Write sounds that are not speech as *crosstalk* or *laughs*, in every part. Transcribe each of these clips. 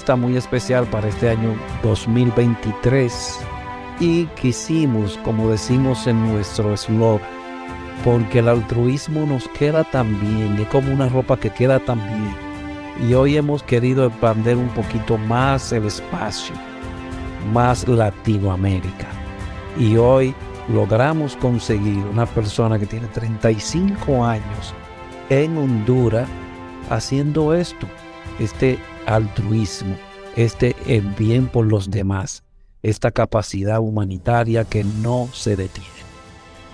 Entrevista muy especial para este año 2023 y quisimos, como decimos en nuestro eslogan, porque el altruismo nos queda tan bien, es como una ropa que queda tan bien. Y hoy hemos querido expandir un poquito más el espacio, más Latinoamérica. Y hoy logramos conseguir una persona que tiene 35 años en Honduras haciendo esto, este altruismo, este el bien por los demás, esta capacidad humanitaria que no se detiene.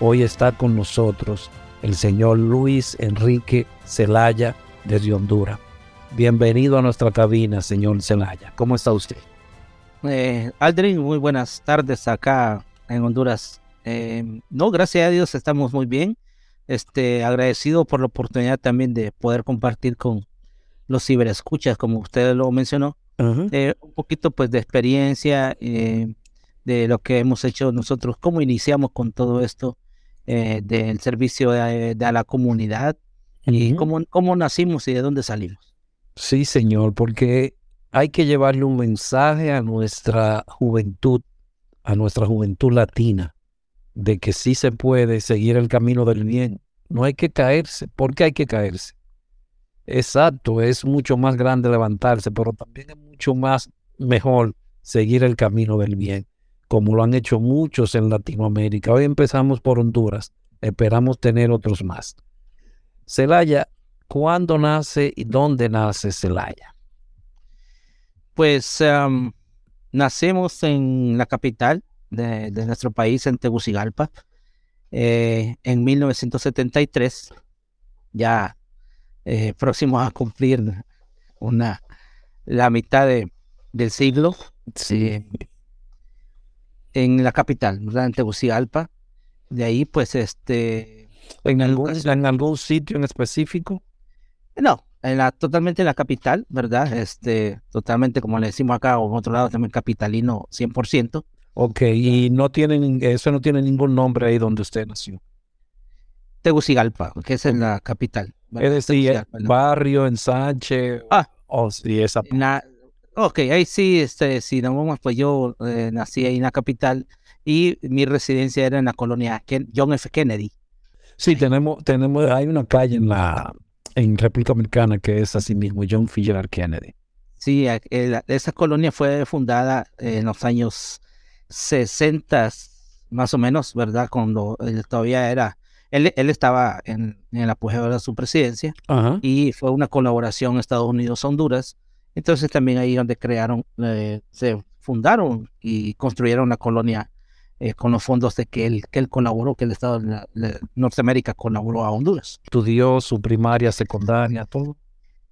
Hoy está con nosotros el señor Luis Enrique Celaya desde Honduras. Bienvenido a nuestra cabina, señor Celaya. ¿Cómo está usted? Eh, Aldrin, muy buenas tardes acá en Honduras. Eh, no, gracias a Dios estamos muy bien. Este, agradecido por la oportunidad también de poder compartir con, los ciberescuchas, como usted lo mencionó, eh, un poquito pues de experiencia eh, de lo que hemos hecho nosotros, cómo iniciamos con todo esto eh, del servicio de, la comunidad y cómo, cómo nacimos y de dónde salimos. Sí, señor, porque hay que llevarle un mensaje a nuestra juventud, a nuestra juventud latina, de que sí se puede seguir el camino del bien. No hay que caerse. ¿Por qué hay que caerse? Exacto, es mucho más grande levantarse, pero también es mucho más mejor seguir el camino del bien, como lo han hecho muchos en Latinoamérica. Hoy empezamos por Honduras, esperamos tener otros más. Celaya, ¿cuándo nace y dónde nace Celaya? Pues nacemos en la capital de, nuestro país, en Tegucigalpa, eh, en 1973. Ya eh, próximos a cumplir una, la mitad de, del siglo. Sí. en la capital, ¿verdad? En Tegucigalpa. De ahí, pues, este... ¿En algún, ¿En algún sitio en específico? No, en la, totalmente en la capital, ¿verdad? Este, totalmente, como le decimos acá, o en otro lado también capitalino 100%. Ok, y no tienen, eso no tiene ningún nombre ahí donde usted nació. Tegucigalpa, que es en la capital. Es decir, barrio, ensanche. Ah, o si esa. ok, ahí sí, este, si no vamos, pues yo eh, nací ahí en la capital y mi residencia era en la colonia John F. Kennedy. Sí, tenemos, tenemos, hay una calle en la en República Dominicana que es así mismo, John F. Kennedy. Sí, esa colonia fue fundada en los años 60 más o menos, ¿verdad? Cuando él todavía era, él, él estaba en, en el apogeo de su presidencia y fue una colaboración Estados Unidos-Honduras. Entonces también ahí donde crearon, eh, se fundaron y construyeron la colonia eh, con los fondos de que él, que él colaboró, que el Estado de, Norteamérica colaboró a Honduras. ¿Estudió su primaria, secundaria, todo?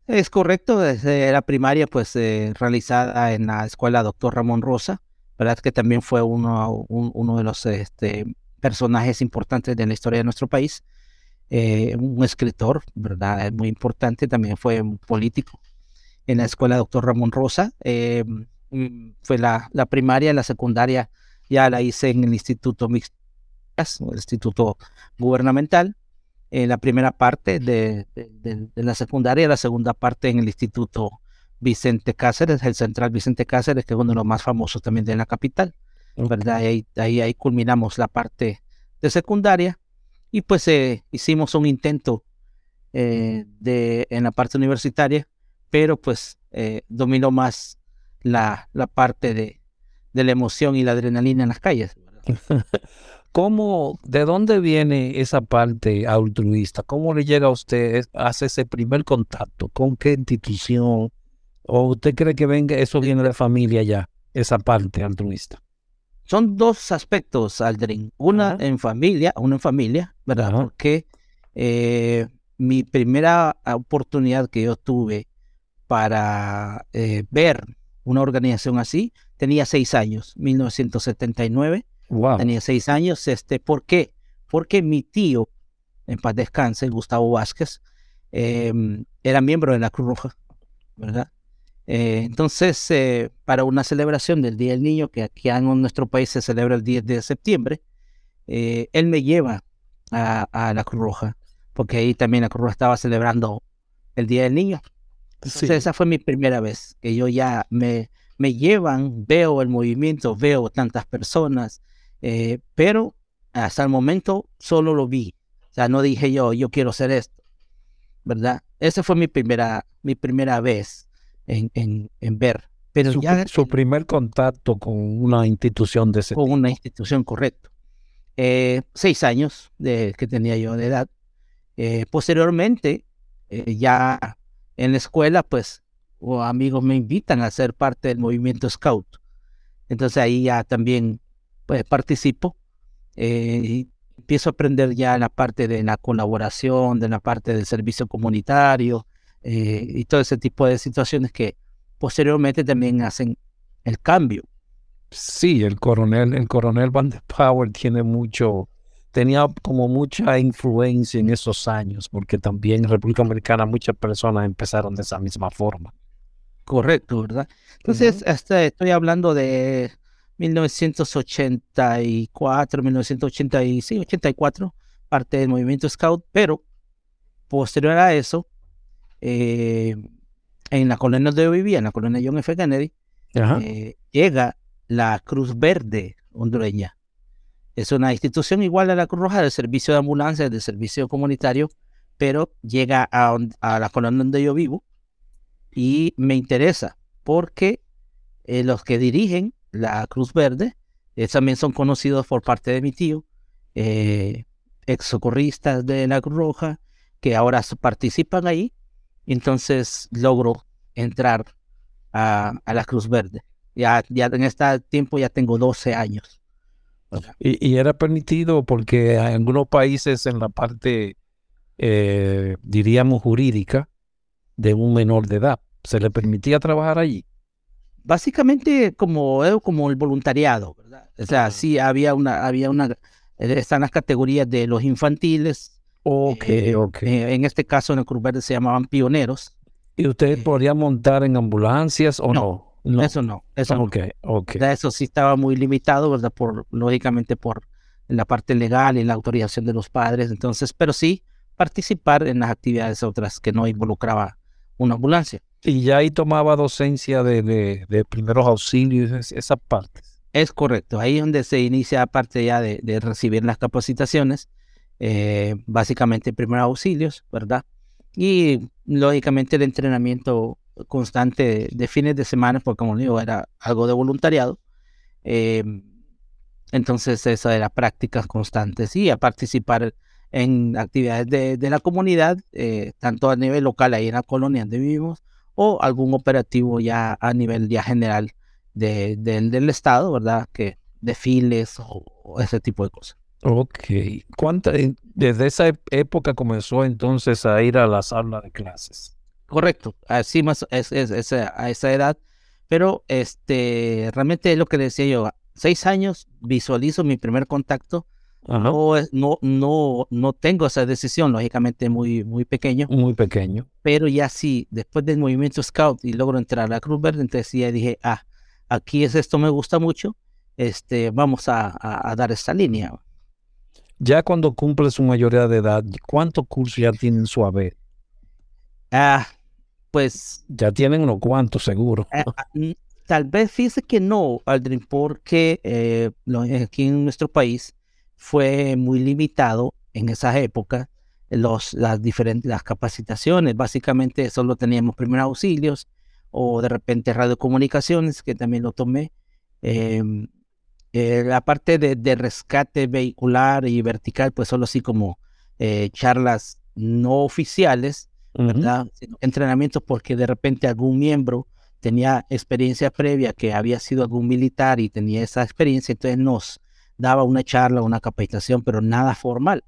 Es correcto, desde la primaria pues eh, realizada en la escuela Doctor Ramón Rosa, ¿verdad? Que también fue uno, uno de los este, personajes importantes de la historia de nuestro país. Eh, un escritor, ¿verdad? Muy importante, también fue un político. En la escuela Doctor Ramón Rosa, eh, mm, fue la, la, primaria, la secundaria ya la hice en el Instituto Mixto, el Instituto Gubernamental. En la primera parte de, de, la secundaria, la segunda parte en el Instituto Vicente Cáceres, el Central Vicente Cáceres, que es uno de los más famosos también de la capital, ¿verdad? Ahí, ahí, ahí, culminamos la parte de secundaria y pues eh, hicimos un intento eh, de, en la parte universitaria, pero pues eh, dominó más la, la parte de, de la emoción y la adrenalina en las calles. *laughs* ¿Cómo, de dónde viene esa parte altruista? ¿Cómo le llega a usted, hace ese primer contacto? ¿Con qué institución? ¿O usted cree que venga, eso viene de familia ya, esa parte altruista? Son dos aspectos, Aldrin. Una en familia, una en familia, ¿verdad? Porque eh, mi primera oportunidad que yo tuve para eh, ver una organización así, tenía seis años, 1979. Wow. Tenía seis años. Este, ¿Por qué? Porque mi tío, en paz descanse, Gustavo Vázquez, em, era miembro de la Cruz Roja, ¿verdad? Eh, entonces, eh, para una celebración del Día del Niño, que aquí en nuestro país se celebra el 10 de septiembre, eh, él me lleva a, la Cruz Roja, porque ahí también la Cruz Roja estaba celebrando el Día del Niño. Entonces, esa fue mi primera vez que yo ya me, me llevan, veo el movimiento, veo tantas personas, pero hasta el momento solo lo vi. O sea, no dije yo, yo quiero hacer esto, ¿verdad? Esa fue mi primera, mi primera vez en, en, ver. Pero su, ya, su primer contacto con una institución de ese Con una institución, correcto. Eh, seis años de, que tenía yo de edad. Eh, posteriormente, eh, ya en la escuela, pues, o amigos me invitan a ser parte del movimiento Scout. Entonces ahí ya también pues, participo y empiezo a aprender ya la parte de la colaboración, de la parte del servicio comunitario, eh, y todo ese tipo de situaciones que posteriormente también hacen el cambio. Sí, el coronel, el coronel Van der Power tiene mucho, tenía como mucha influencia en esos años, porque también en República Americana muchas personas empezaron de esa misma forma. Correcto, ¿verdad? Entonces, este, estoy hablando de 1984, 1985, 84, parte del movimiento Scout, pero posterior a eso, eh, en la colonia donde yo vivía, en la colonia John F. Kennedy, eh, llega la Cruz Verde hondureña. Es una institución igual a la Cruz Roja del servicio de ambulancia, del servicio comunitario, pero llega a, la colonia donde yo vivo y me interesa porque eh, los que dirigen la Cruz Verde también son conocidos por parte de mi tío, ex socorristas de la Cruz Roja, que ahora participan ahí entonces logro entrar a, la Cruz Verde. Ya, ya en este tiempo ya tengo 12 años. Y, era permitido porque en algunos países en la parte, eh, diríamos, jurídica de un menor de edad, ¿Se le permitía trabajar allí? Básicamente como, como el voluntariado, ¿verdad? O sea, sí había una, había una, eh, están las categorías de los infantiles. Ok, eh, ok. en este caso en el Cruz Verde se llamaban pioneros. ¿Y usted eh, podría montar en ambulancias o no? no. Eso no, eso no. Ok, ok. ¿verdad? Eso sí estaba muy limitado, ¿verdad? Por, lógicamente por la parte legal y la autorización de los padres. Entonces, pero sí participar en las actividades otras que no involucraba una ambulancia. Y ya ahí tomaba docencia de, de, de primeros auxilios, es- esas partes. Es correcto, ahí es donde se inicia, aparte ya de, de recibir las capacitaciones, eh, básicamente primeros auxilios, ¿verdad? Y lógicamente el entrenamiento constante de, fines de semana, porque como digo, era algo de voluntariado. eh, entonces eso era prácticas constantes y a participar en actividades de, de la comunidad, eh, tanto a nivel local ahí en la colonia donde vivimos, o algún operativo ya a nivel ya general de, del- del Estado, ¿verdad? Que desfiles o, o ese tipo de cosas. Ok. ¿Cuánta, desde esa época comenzó entonces a ir a las aulas de clases? Correcto, así más es, es- es a esa edad, pero este realmente es lo que decía yo, seis años visualizo mi primer contacto, Ajá. no, no, no tengo esa decisión, lógicamente muy, muy pequeño, Muy pequeño. pero ya sí, después del movimiento Scout y logro entrar a la Cruz Verde, entonces ya dije, ah, aquí es esto, me gusta mucho, este, vamos a, a- a dar esta línea. Ya cuando cumple su mayoría de edad, ¿cuántos cursos ya tienen su haber? Ah, pues Ya tienen unos cuantos seguro. Eh, ah, mm, tal vez fíjese que no, Aldrin, porque eh, lo- aquí en nuestro país fue muy limitado en esa época los, las diferentes las capacitaciones. Básicamente solo teníamos primeros auxilios o de repente radiocomunicaciones, que también lo tomé. Em, eh, la parte de, de rescate vehicular y vertical, pues solo así como eh, charlas no oficiales, Ujú. ¿verdad? Entrenamientos porque de repente algún miembro tenía experiencia previa, que había sido algún militar y tenía esa experiencia, entonces nos daba una charla, una capacitación, pero nada formal,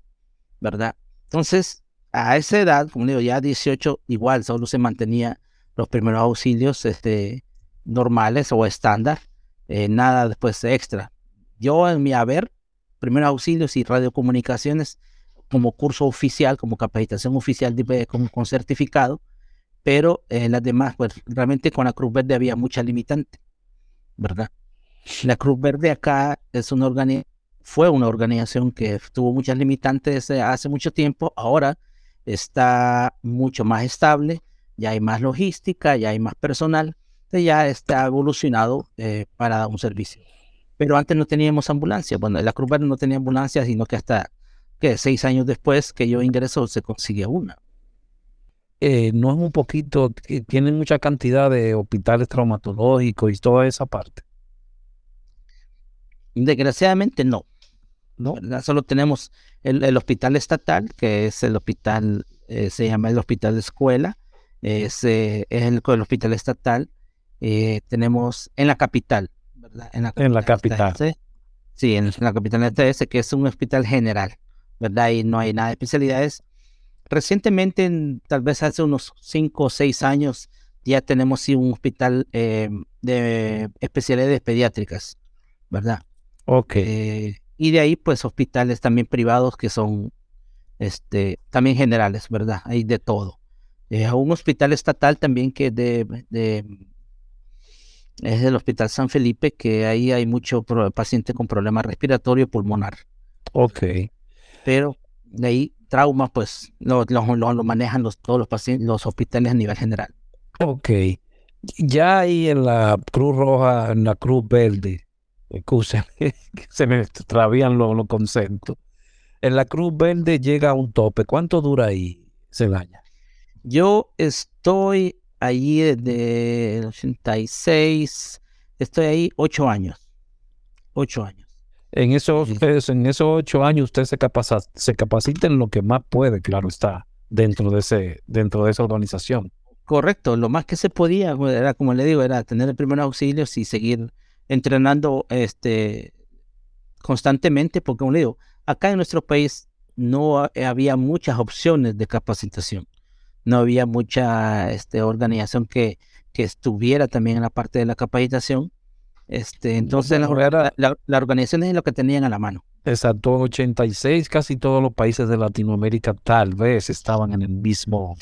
¿verdad? Entonces, a esa edad, como digo, ya 18, igual solo se mantenía los primeros auxilios este, normales o estándar, eh, nada después extra. Yo en mi haber, primeros auxilios y radiocomunicaciones, como curso oficial, como capacitación oficial de- con, certificado, pero en las demás, pues realmente con la Cruz Verde había mucha limitante, ¿verdad? La Cruz Verde acá es una fue una organización que tuvo muchas limitantes eh, hace mucho tiempo, ahora está mucho más estable, ya hay más logística, ya hay más personal, ya está evolucionado eh, para un servicio. Pero antes no teníamos ambulancia, bueno, la Cruz Verde no tenía ambulancia, sino que hasta que seis años después que yo ingreso se consigue una. Eh, no es un poquito, tienen mucha cantidad de hospitales traumatológicos y toda esa parte. Desgraciadamente no. ¿No? ¿verdad? Solo tenemos el, el hospital estatal, que es el hospital, eh, se llama el hospital de escuela, es, eh, es el, el hospital estatal. tenemos en la capital, En la En la está capital. Sí, en la capital ese, que es un hospital general, ¿verdad? Y no hay nada de especialidades. Recientemente, en- tal vez hace unos cinco o seis años, ya tenemos sí, un hospital eh, de especialidades pediátricas, ¿verdad? Ok. Eh, y de ahí, pues, hospitales también privados que son este, también generales, ¿verdad? Hay de todo. Eh, un hospital estatal también que de, de- es el Hospital San Felipe, que ahí hay mucho paciente con problemas respiratorio pulmonar. Ok. Pero de ahí, traumas, pues, lo, lo- lo- manejan los, todos los pacientes, los hospitales a nivel general. Ok. Ya ahí en la Cruz Roja, en la Cruz Verde, escúchame, *laughs* se me extravían los, los conceptos. En la Cruz Verde llega a un tope. ¿Cuánto dura ahí, Celaya? Yo estoy allí desde el 86, estoy ahí ocho años. Ocho años. En esos, Sí. en esos ocho años usted se capacita, se capacita en lo que más puede, claro está, dentro de ese, dentro de esa organización. Correcto, lo más que se podía, pues, era como le digo, era tener el primer auxilio y seguir entrenando este constantemente, porque como le digo, acá en nuestro país no ha- había muchas opciones de capacitación, no había mucha este, organización que, que estuviera también en la parte de la capacitación. Este, entonces, la, la, organización es lo que tenían a la mano. Exacto, 86, casi todos los países de Latinoamérica tal vez estaban en el mismo,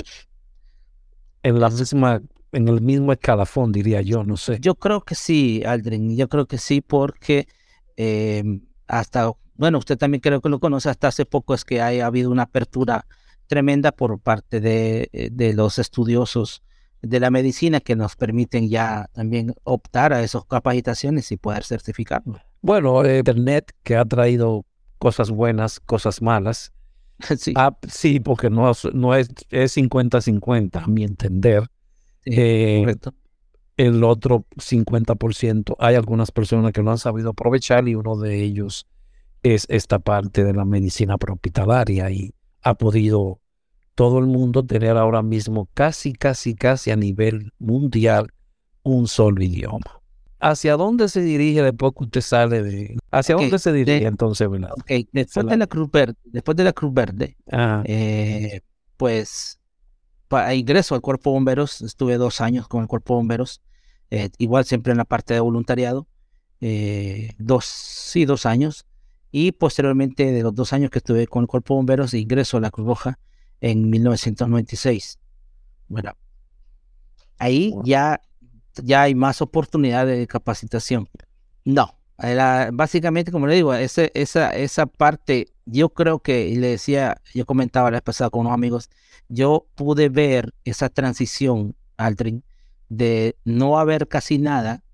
en la misma, en el mismo escalafón, diría yo, no sé. Yo creo que sí, Aldrin, yo creo que sí, porque em, hasta, bueno, usted también creo que lo conoce, hasta hace poco es que ha habido una apertura tremenda por parte de, eh, de los estudiosos de la medicina que nos permiten ya también optar a esas capacitaciones y poder certificarlo. Bueno, eh, Internet que ha traído cosas buenas, cosas malas. *laughs* sí. Ah, sí, porque no, no es 50-50, a mi entender. Eh, el otro 50%, hay algunas personas que no han sabido aprovechar y uno de ellos es esta parte de la medicina prehospitalaria y ha podido todo el mundo tener ahora mismo casi, casi, casi a nivel mundial un solo idioma. ¿Hacia dónde se dirige después que usted sale de... ¿Hacia dónde se dirige entonces, verdad? después de la Cruz Verde, después de la Cruz Verde, eh, pues para ingreso al Cuerpo de Bomberos, estuve dos años con el Cuerpo de Bomberos, eh, igual siempre en la parte de voluntariado, eh, dos, sí, dos años, y posteriormente de los dos años que estuve con el Cuerpo de Bomberos, ingreso a la Cruz Roja, en 1996. Bueno, ahí ya, ya hay más oportunidades de capacitación. No, básicamente, como le digo, ese, esa, esa parte, yo creo que, y le decía, yo comentaba la vez pasada con unos amigos, yo pude ver esa transición, Aldrin, de no haber casi nada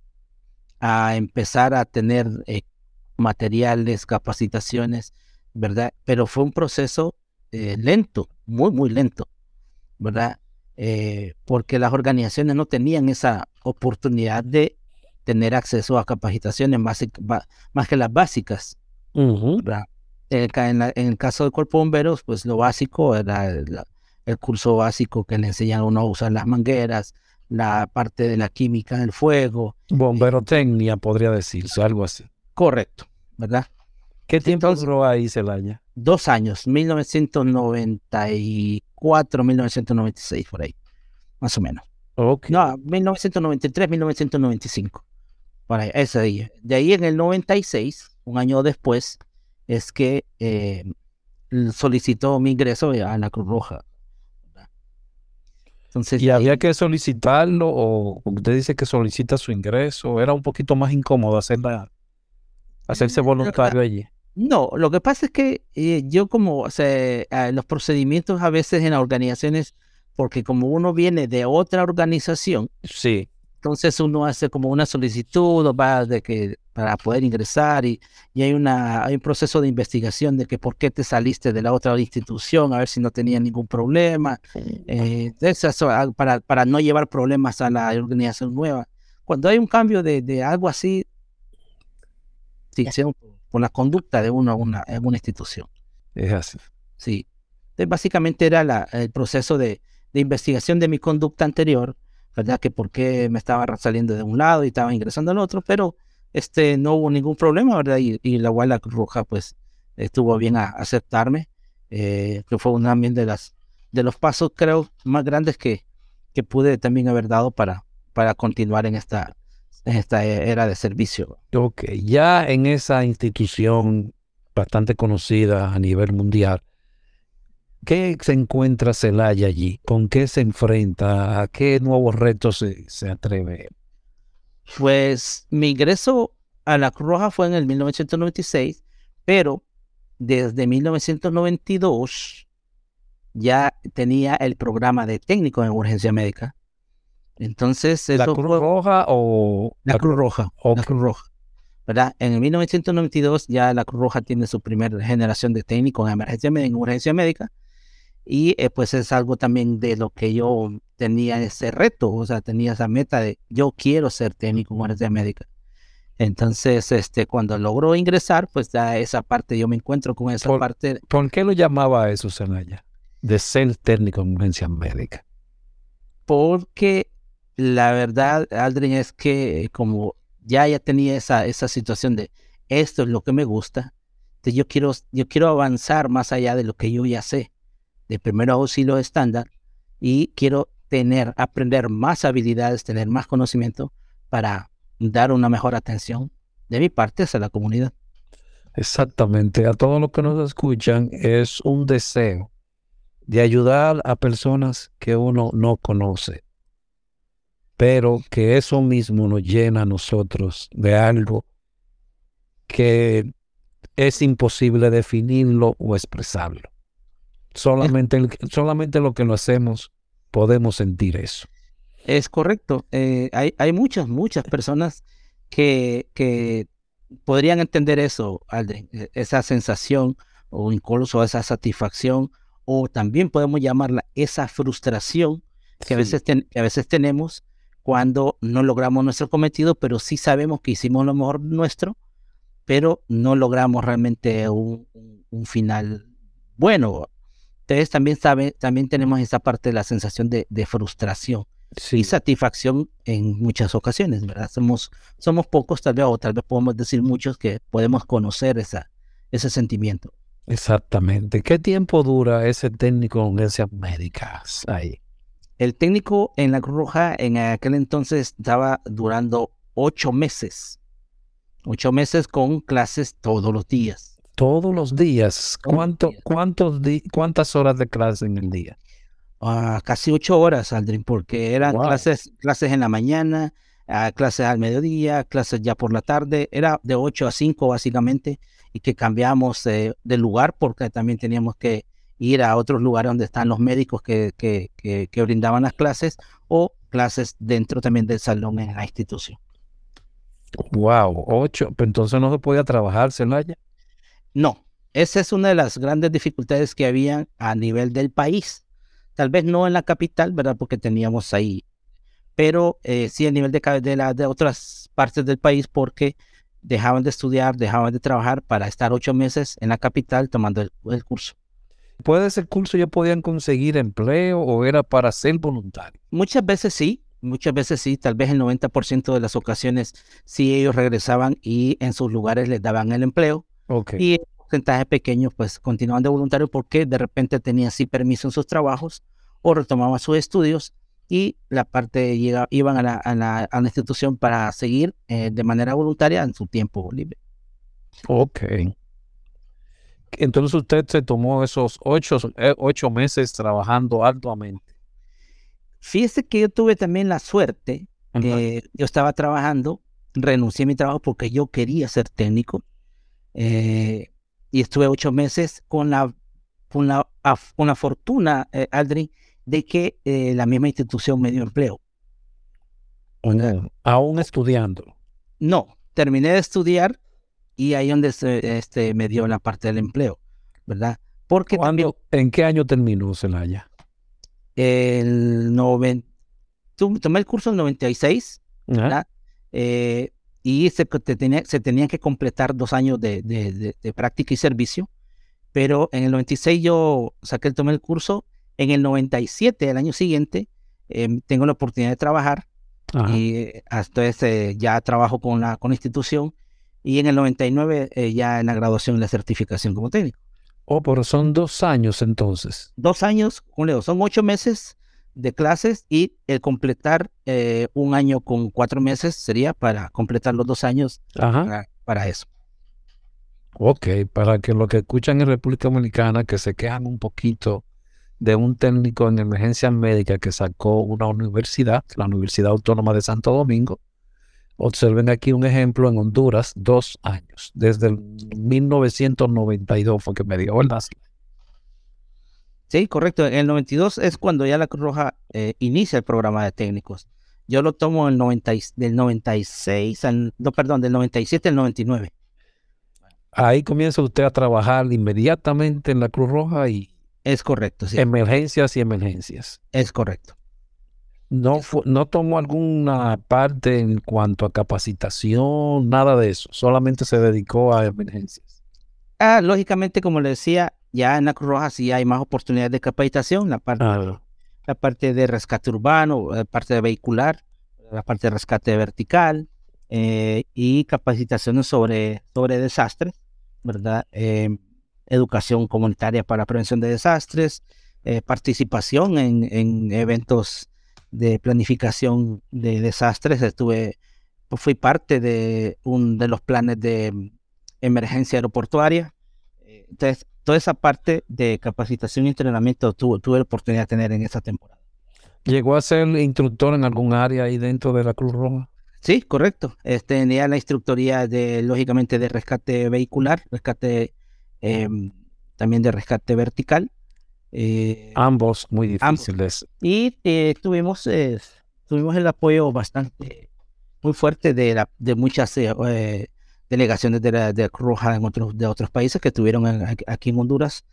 a empezar a tener eh, materiales, capacitaciones, ¿verdad? Pero fue un proceso eh, lento, muy, muy lento, ¿verdad? Eh, porque las organizaciones no tenían esa oportunidad de tener acceso a capacitaciones más, más que las básicas. ¿verdad? En, el caso del cuerpo de bomberos, pues lo básico era el, curso básico que le enseñan a uno a usar las mangueras, la parte de la química del fuego. Bomberotecnia, podría decirse, algo así. Correcto, ¿verdad? ¿Qué tiempo duró ahí, Celaya? Dos años, 1994, 1996, por ahí, más o menos. Okay. No, 1993, 1995, por ahí, ese día. De ahí en el 96, un año después, es que eh, solicitó mi ingreso a la Cruz Roja. Entonces, ¿Y había que solicitarlo o usted dice que solicita su ingreso? ¿Era un poquito más incómodo hacerla, hacerse voluntario allí? No, lo que pasa es que eh, yo como, o sea, los procedimientos a veces en las organizaciones, porque como uno viene de otra organización, sí. entonces uno hace como una solicitud va de que para poder ingresar y, y, hay una hay un proceso de investigación de que por qué te saliste de la otra institución a ver si no tenía ningún problema eh, ah, para, para no llevar problemas a la organización nueva cuando hay un cambio de, de algo así sí, por la conducta de uno en una institución. Es así. Sí. Entonces, básicamente era la, el proceso de, de, investigación de mi conducta anterior, ¿verdad? Que por qué me estaba saliendo de un lado y estaba ingresando al otro, pero este, no hubo ningún problema, ¿verdad? Y, y la Guardia Roja, pues, estuvo bien a aceptarme, eh, que fue una también de, las, de los pasos, creo, más grandes que, que pude también haber dado para, para continuar en esta, esta era de servicio. Ok, ya en esa institución bastante conocida a nivel mundial, ¿qué se encuentra Celaya allí? ¿Con qué se enfrenta? ¿A qué nuevos retos se, se atreve? Pues mi ingreso a la Cruz Roja fue en el 1996, pero desde 1992 ya tenía el programa de técnico en urgencia médica entonces, ¿La Cruz Roja o...? La, Cruz Roja. La Cruz Roja. ¿Verdad? En el 1992 ya la Cruz Roja tiene su primera generación de técnicos en emergencia en urgencia médica. Y eh, pues es algo también de lo que yo tenía ese reto, o sea, tenía esa meta de yo quiero ser técnico en urgencia médica. Entonces, este, cuando logro ingresar, pues ya esa parte, yo me encuentro con esa parte. ¿Por qué lo llamaba eso, Senaya? De ser técnico en urgencia médica. Porque la verdad, Aldrin, es que como ya ya tenía esa, esa situación de esto es lo que me gusta, yo quiero, yo quiero avanzar más allá de lo que yo ya sé, de primero auxilio estándar, y quiero tener, aprender más habilidades, tener más conocimiento para dar una mejor atención de mi parte hacia la comunidad. Exactamente, a todos los que nos escuchan es un deseo de ayudar a personas que uno no conoce, pero que eso mismo nos llena a nosotros de algo que es imposible definirlo o expresarlo. Solamente, solamente lo que lo hacemos podemos sentir eso. Es correcto. Eh, hay, hay muchas, muchas personas que, que podrían entender eso, Aldrin, e, esa sensación o incluso esa satisfacción, o también podemos llamarla esa frustración que, a, veces a veces tenemos cuando no logramos nuestro cometido, pero sí sabemos que hicimos lo mejor nuestro, pero no logramos realmente un, un final bueno. Entonces también, sabe, también tenemos esa parte de la sensación de, de frustración y satisfacción en muchas ocasiones, ¿verdad? Somos, somos pocos tal vez, o tal vez podemos decir muchos que podemos conocer esa, ese sentimiento. Exactamente. ¿Qué tiempo dura ese técnico en urgencias médicas ahí? El técnico en la Cruz Roja en aquel entonces estaba durando ocho meses. Ocho meses con clases todos los días. Todos los días. ¿Cuánto, Cuántos ¿Cuántas horas de clase en el día? casi ocho horas, Aldrin, porque eran clases, clases en la mañana, clases al mediodía, clases ya por la tarde, era de ocho a cinco básicamente, y que cambiamos de lugar porque también teníamos que ir a otros lugares donde están los médicos que, que, que, brindaban las clases o clases dentro también del salón en la institución. Wow, ocho, pero entonces no se podía trabajar, Celaya. No, esa es una de las grandes dificultades que había a nivel del país Tal vez no en la capital, ¿verdad? Porque teníamos ahí, pero eh, sí a nivel de, de, de otras partes del país porque dejaban de estudiar, dejaban de trabajar para estar ocho meses en la capital tomando el, curso. ¿Puede ese curso ya podían conseguir empleo o era para ser voluntario? Muchas veces sí, muchas veces sí, tal vez el 90% de las ocasiones sí ellos regresaban y en sus lugares les daban el empleo. Okay. Y porcentaje pequeño pues continuaban de voluntario porque de repente tenían sí permiso en sus trabajos o retomaban sus estudios y la parte llega, iban a la, a, la, a la, institución para seguir eh, de manera voluntaria en su tiempo libre. Ok. Entonces usted se tomó esos ocho, eh, ocho meses trabajando arduamente. Fíjese que yo tuve también la suerte, eh, yo estaba trabajando, renuncié a mi trabajo porque yo quería ser técnico y estuve ocho meses con la, con la, con la fortuna, Aldrin, de que eh, la misma institución me dio empleo. aún estudiando. No, terminé de estudiar y ahí donde se, este, me dio la parte del empleo, ¿verdad? Porque ¿En qué año terminó Celaya? El 90, tomé el curso en el 96, ¿verdad? Eh, y se, tenía, se tenían que completar dos años de, de, de, práctica y servicio, pero en el 96 yo saqué, tomé el curso en el 97, el año siguiente, em, tengo la oportunidad de trabajar y hasta eh, ya trabajo con la, con institución y en el 99 eh, ya en la graduación y la certificación como técnico. Oh, pero son dos años entonces. Dos años, Leo, son ocho meses de clases y el completar eh, un año con cuatro meses sería para completar los dos años Para, eso. Ok, para que lo que escuchan en República Dominicana, que se quejan un poquito de un técnico en emergencia médica que sacó una universidad, la Universidad Autónoma de Santo Domingo. Observen aquí un ejemplo en Honduras, dos años, desde el 1992 fue que me dio, ¿verdad? Sí, correcto. En el 92 es cuando ya la Cruz Roja eh, inicia el programa de técnicos. Yo lo tomo el 90, del 96, no, perdón, del 97 al 99. Ahí comienza usted a trabajar inmediatamente en la Cruz Roja y es correcto, sí. Emergencias y emergencias. Es correcto. No, no tomó alguna parte en cuanto a capacitación, nada de eso. Solamente se dedicó a emergencias. Ah, lógicamente, como le decía, ya en la Cruz Roja sí hay más oportunidades de capacitación, la parte, la parte de rescate urbano, la parte de vehicular, la parte de rescate vertical eh, y capacitaciones sobre, sobre desastres, ¿verdad? Eh, educación comunitaria para prevención de desastres, eh, participación en, en, eventos de planificación de desastres. Estuve, pues, fui parte de un de los planes de emergencia aeroportuaria. Entonces, toda esa parte de capacitación y entrenamiento tuve, tuve la oportunidad de tener en esa temporada. ¿Llegó a ser instructor en algún área ahí dentro de la Cruz Roja? Sí, correcto. Este, tenía la instructoría de, lógicamente, de rescate vehicular, rescate em, también de rescate vertical. Eh, ambos muy difíciles. Y eh, tuvimos, eh, tuvimos el apoyo bastante, muy fuerte de, la, de muchas delegaciones de la, de Roja en otros, de otros países que estuvieron aquí en Honduras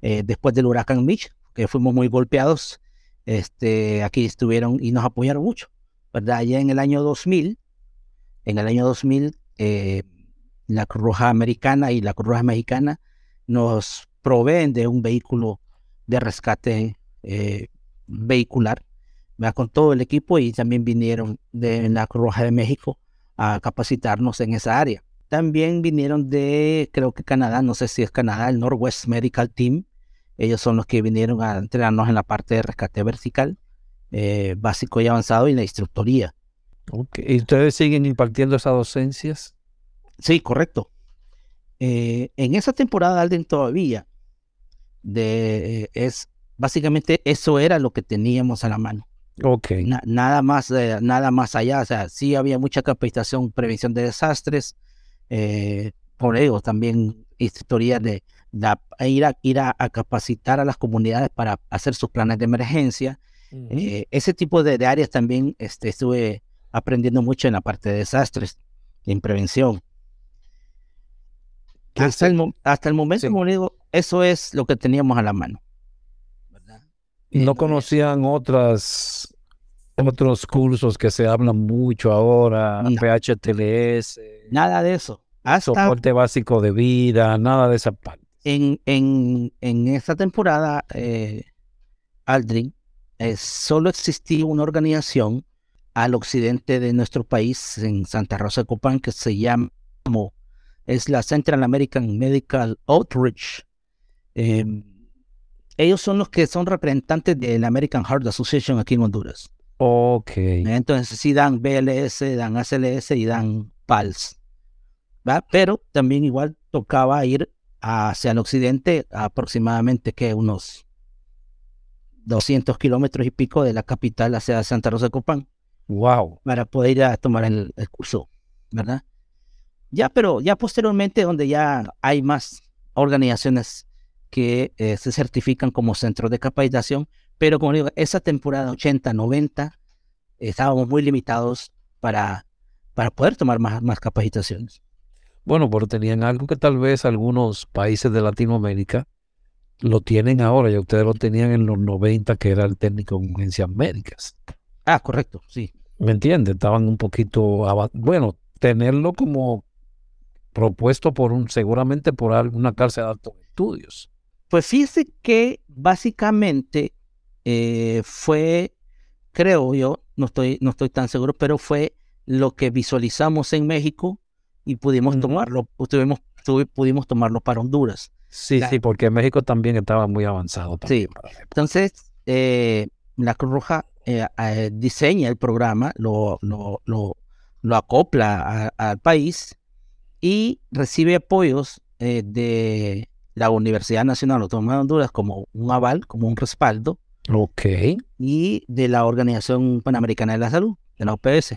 después del huracán Mitch, que fuimos muy golpeados. Este, aquí estuvieron y nos apoyaron mucho. ¿verdad? Ya en el año 2000, en el año 2000, eh, la Cruz Roja Americana y la Cruz Roja Mexicana nos proveen de un vehículo de rescate eh, vehicular, ¿verdad? con todo el equipo y también vinieron de la Cruz Roja de México a capacitarnos en esa área. También vinieron de, creo que Canadá, no sé si es Canadá, el Northwest Medical Team. Ellos son los que vinieron a entrenarnos en la parte de rescate vertical. Eh, básico y avanzado y la instructoría. ¿Y ustedes siguen impartiendo esas docencias? Sí, correcto. Eh, en esa temporada, Alden, todavía de, es básicamente eso era lo que teníamos a la mano. Ok. nada más, eh, nada más allá. O sea, sí había mucha capacitación, prevención de desastres, por ello también instructoría de, ir, a, ir a, capacitar a las comunidades para hacer sus planes de emergencia eh, ese tipo de, áreas también este, estuve aprendiendo mucho en la parte de desastres, en prevención. Hasta el, hasta el, momento, como digo, eso es lo que teníamos a la mano. ¿No conocían otras, otros cursos que se hablan mucho ahora? PHTLS. Nada de eso. soporte básico de vida, nada de esa parte. En, en, en esta temporada, eh, Aldrin, eh, solo existía una organización al occidente de nuestro país, en Santa Rosa de Copán, que se llama, es la Central American Medical Outreach. Em, ellos son los que son representantes de la American Heart Association aquí en Honduras. Ok. Entonces sí dan BLS, dan ACLS y dan PALS. ¿va? Pero también igual tocaba ir hacia el occidente aproximadamente que unos 200 kilómetros y pico de la capital hacia Santa Rosa de Copán. Wow. Para poder ir a tomar el, curso, ¿verdad? Ya, pero ya posteriormente, donde ya hay más organizaciones que eh, se certifican como centros de capacitación, pero como digo, esa temporada 80, 90, estábamos muy limitados para, para poder tomar más, más capacitaciones. Bueno, pero tenían algo que tal vez algunos países de Latinoamérica lo tienen ahora, ya ustedes lo tenían en los 90, que era el técnico en urgencias médicas. Ah, correcto, sí. ¿Me entiendes? Estaban un poquito, bueno, tenerlo como propuesto por un, seguramente por alguna cárcel de altos estudios. Pues fíjese que básicamente eh, fue, creo yo, no estoy, no estoy tan seguro, pero fue lo que visualizamos en México y pudimos tomarlo, tuvimos, pudimos tomarlo para Honduras. Sí, sí, porque México también estaba muy avanzado. sí, entonces eh, la Cruz Roja eh, eh, diseña el programa, lo, lo, lo, acopla al país y recibe apoyos de la Universidad Nacional Autónoma de Honduras como un aval, como un respaldo. Ok. Y de la Organización Panamericana de la Salud, de la OPS,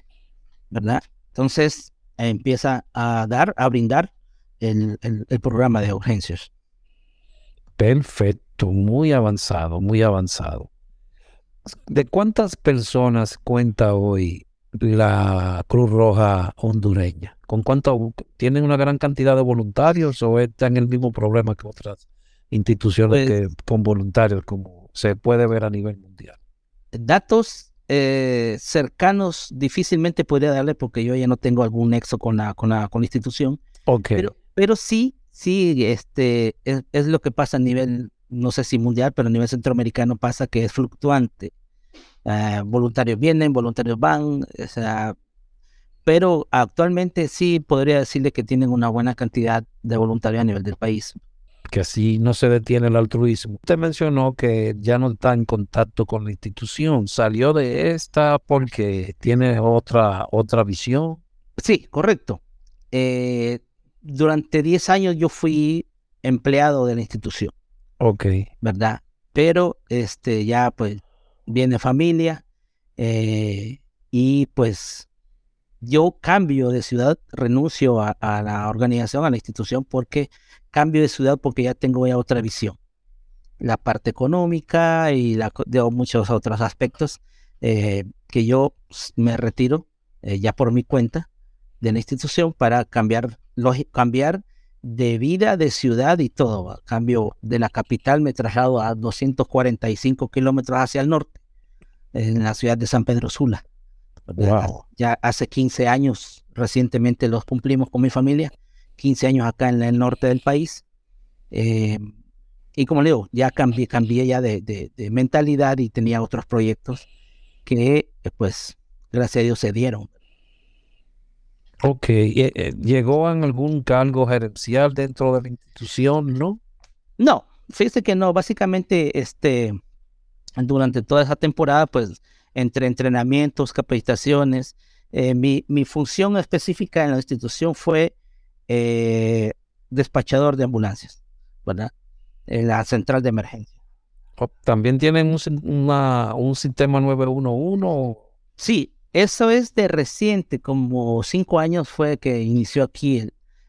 ¿verdad? Entonces empieza a dar, a brindar el programa de urgencias. Perfecto, muy avanzado, muy avanzado. ¿De cuántas personas cuenta hoy la Cruz Roja hondureña? ¿Con cuánto tienen una gran cantidad de voluntarios o están en el mismo problema que otras instituciones pues que, con voluntarios como se puede ver a nivel mundial? Datos eh, cercanos difícilmente podría darle porque yo ya no tengo algún nexo con la, con la, con la institución. Okay. Pero, pero sí sí, este, es, lo que pasa a nivel, no sé si mundial, pero a nivel centroamericano pasa que es fluctuante. Ah, voluntarios vienen, voluntarios van, o sea, pero actualmente sí podría decirle que tienen una buena cantidad de voluntarios a nivel del país. que así no se detiene el altruismo. Usted mencionó que ya no está en contacto con la institución. ¿Salió de esta porque tiene otra, otra visión? Sí, correcto. Eh, durante 10 años yo fui empleado de la institución. Ok. ¿Verdad? Pero este, ya pues viene familia eh, y pues yo cambio de ciudad, renuncio a, la organización, a la institución, porque cambio de ciudad porque ya tengo ya otra visión. La parte económica y de muchos otros aspectos eh, que yo me retiro eh, ya por mi cuenta de la institución para cambiar, cambiar de vida, de ciudad y todo. Cambio de la capital, me traslado a 245 kilómetros hacia el norte, en la ciudad de San Pedro Sula. Ya hace 15 años, recientemente los cumplimos con mi familia, 15 años acá en el norte del país. Eh, y como le digo, ya cambié, cambié ya de, mentalidad y tenía otros proyectos que, pues, gracias a Dios se dieron. Ok, eh, ¿llegó en algún cargo gerencial dentro de la institución, no? No, fíjese que no, básicamente, este, durante toda esa temporada, pues, entre entrenamientos, capacitaciones, eh, mi, mi, función específica en la institución fue eh, despachador de ambulancias, ¿verdad? En la central de emergencia. Oh, ¿También tienen un, un sistema 911? Sí, eso es de reciente, como cinco años fue que inició aquí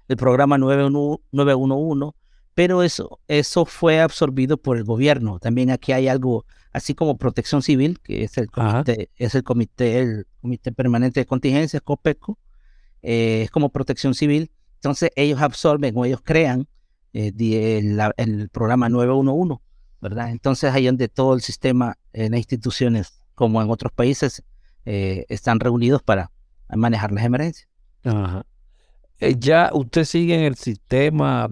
el, programa 911, pero eso, eso fue absorbido por el gobierno. También aquí hay algo así como Protección Civil, que es el comité, es el comité, el comité permanente de contingencia, COPECO, eh, es como Protección Civil. Entonces ellos absorben o ellos crean eh, el, programa 911, ¿verdad? Entonces ahí donde todo el sistema en instituciones, como en otros países, eh, están reunidos para manejar las emergencias. Ajá. Ya usted sigue en el sistema,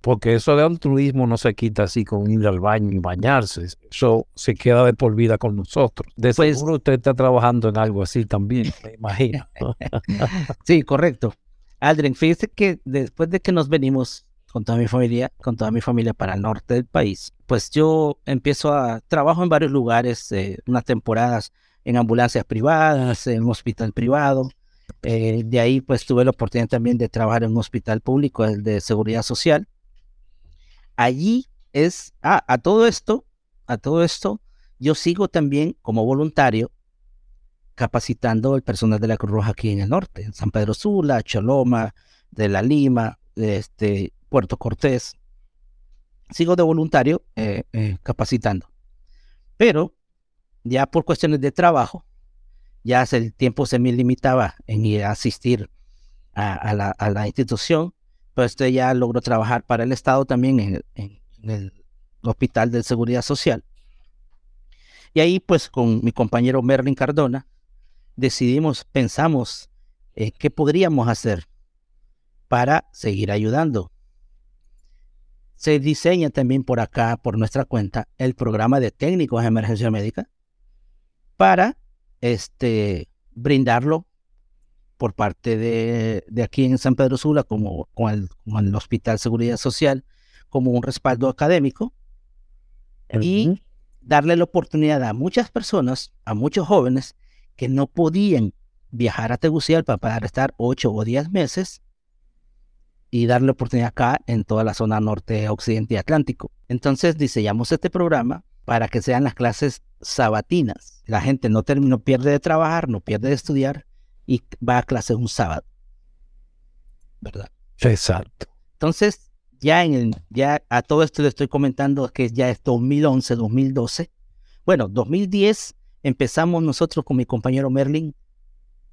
porque eso de altruismo no se quita así con ir al baño y bañarse, eso se queda de por vida con nosotros. De pues seguro usted está trabajando en algo así también, me imagino. *laughs* sí, correcto. Aldrin, fíjese que después de que nos venimos con toda mi familia, con toda mi familia para el norte del país, pues yo empiezo a trabajo en varios lugares, eh, unas temporadas en ambulancias privadas, en un hospital privado. Eh, de ahí pues tuve la oportunidad también de trabajar en un hospital público, el de seguridad social. Allí es, ah, a todo esto, a todo esto, yo sigo también como voluntario capacitando el personal de la Cruz Roja aquí en el norte, en San Pedro Sula, Choloma, de La Lima, este, Puerto Cortés. Sigo de voluntario eh, eh, capacitando. Pero ya por cuestiones de trabajo, ya el tiempo se me limitaba en ir a asistir a, la, institución, pues usted ya logró trabajar para el Estado también en, el Hospital de Seguridad Social. Y ahí pues con mi compañero Merlin Cardona decidimos, pensamos eh, qué podríamos hacer para seguir ayudando. Se diseña también por acá, por nuestra cuenta, el programa de técnicos de emergencia médica, para este, brindarlo por parte de, aquí en San Pedro Sula, como con el, Hospital Seguridad Social, como un respaldo académico y darle la oportunidad a muchas personas, a muchos jóvenes que no podían viajar a Tegucigalpa para estar ocho o diez meses y darle oportunidad acá en toda la zona norte, occidente y atlántico. Entonces diseñamos este programa para que sean las clases sabatinas. La gente no, termina, pierde de trabajar, no pierde de estudiar y va a clase un sábado. ¿Verdad? Exacto. Entonces, ya, en ya a todo esto le estoy comentando que ya es 2011, 2012. Bueno, 2010 empezamos nosotros con mi compañero Merlin.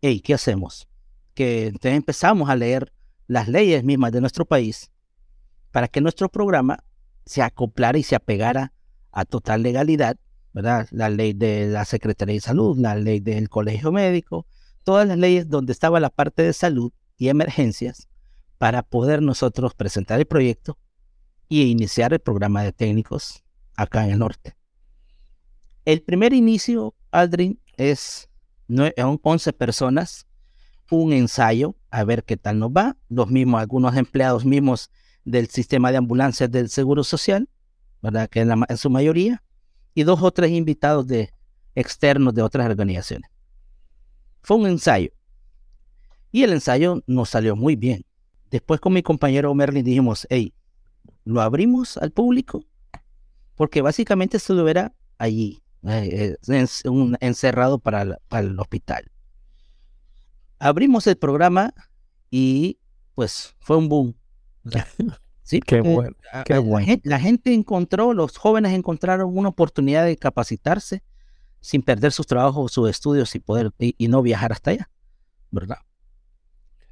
Hey, ¿qué hacemos? Que entonces empezamos a leer las leyes mismas de nuestro país para que nuestro programa se acoplara y se apegara a total legalidad ¿verdad? La ley de la Secretaría de Salud, la ley del Colegio Médico, todas las leyes donde estaba la parte de salud y emergencias para poder nosotros presentar el proyecto y iniciar el programa de técnicos acá en el norte. El primer inicio, Aldrin, es 11 personas, un ensayo, a ver qué tal nos va. Los mismos, algunos empleados mismos del sistema de ambulancias del Seguro Social, ¿verdad? Que en, su mayoría, y dos o tres invitados de externos de otras organizaciones. Fue un ensayo. Y el ensayo nos salió muy bien. Después con mi compañero Merlin dijimos, hey, ¿lo abrimos al público? Porque básicamente esto era allí, eh, eh, encerrado para el, hospital. Abrimos el programa y pues fue un boom. *laughs* Sí, qué bueno, qué bueno. La, gente, encontró, los jóvenes encontraron una oportunidad de capacitarse sin perder sus trabajos, sus estudios y poder y, no viajar hasta allá, ¿verdad?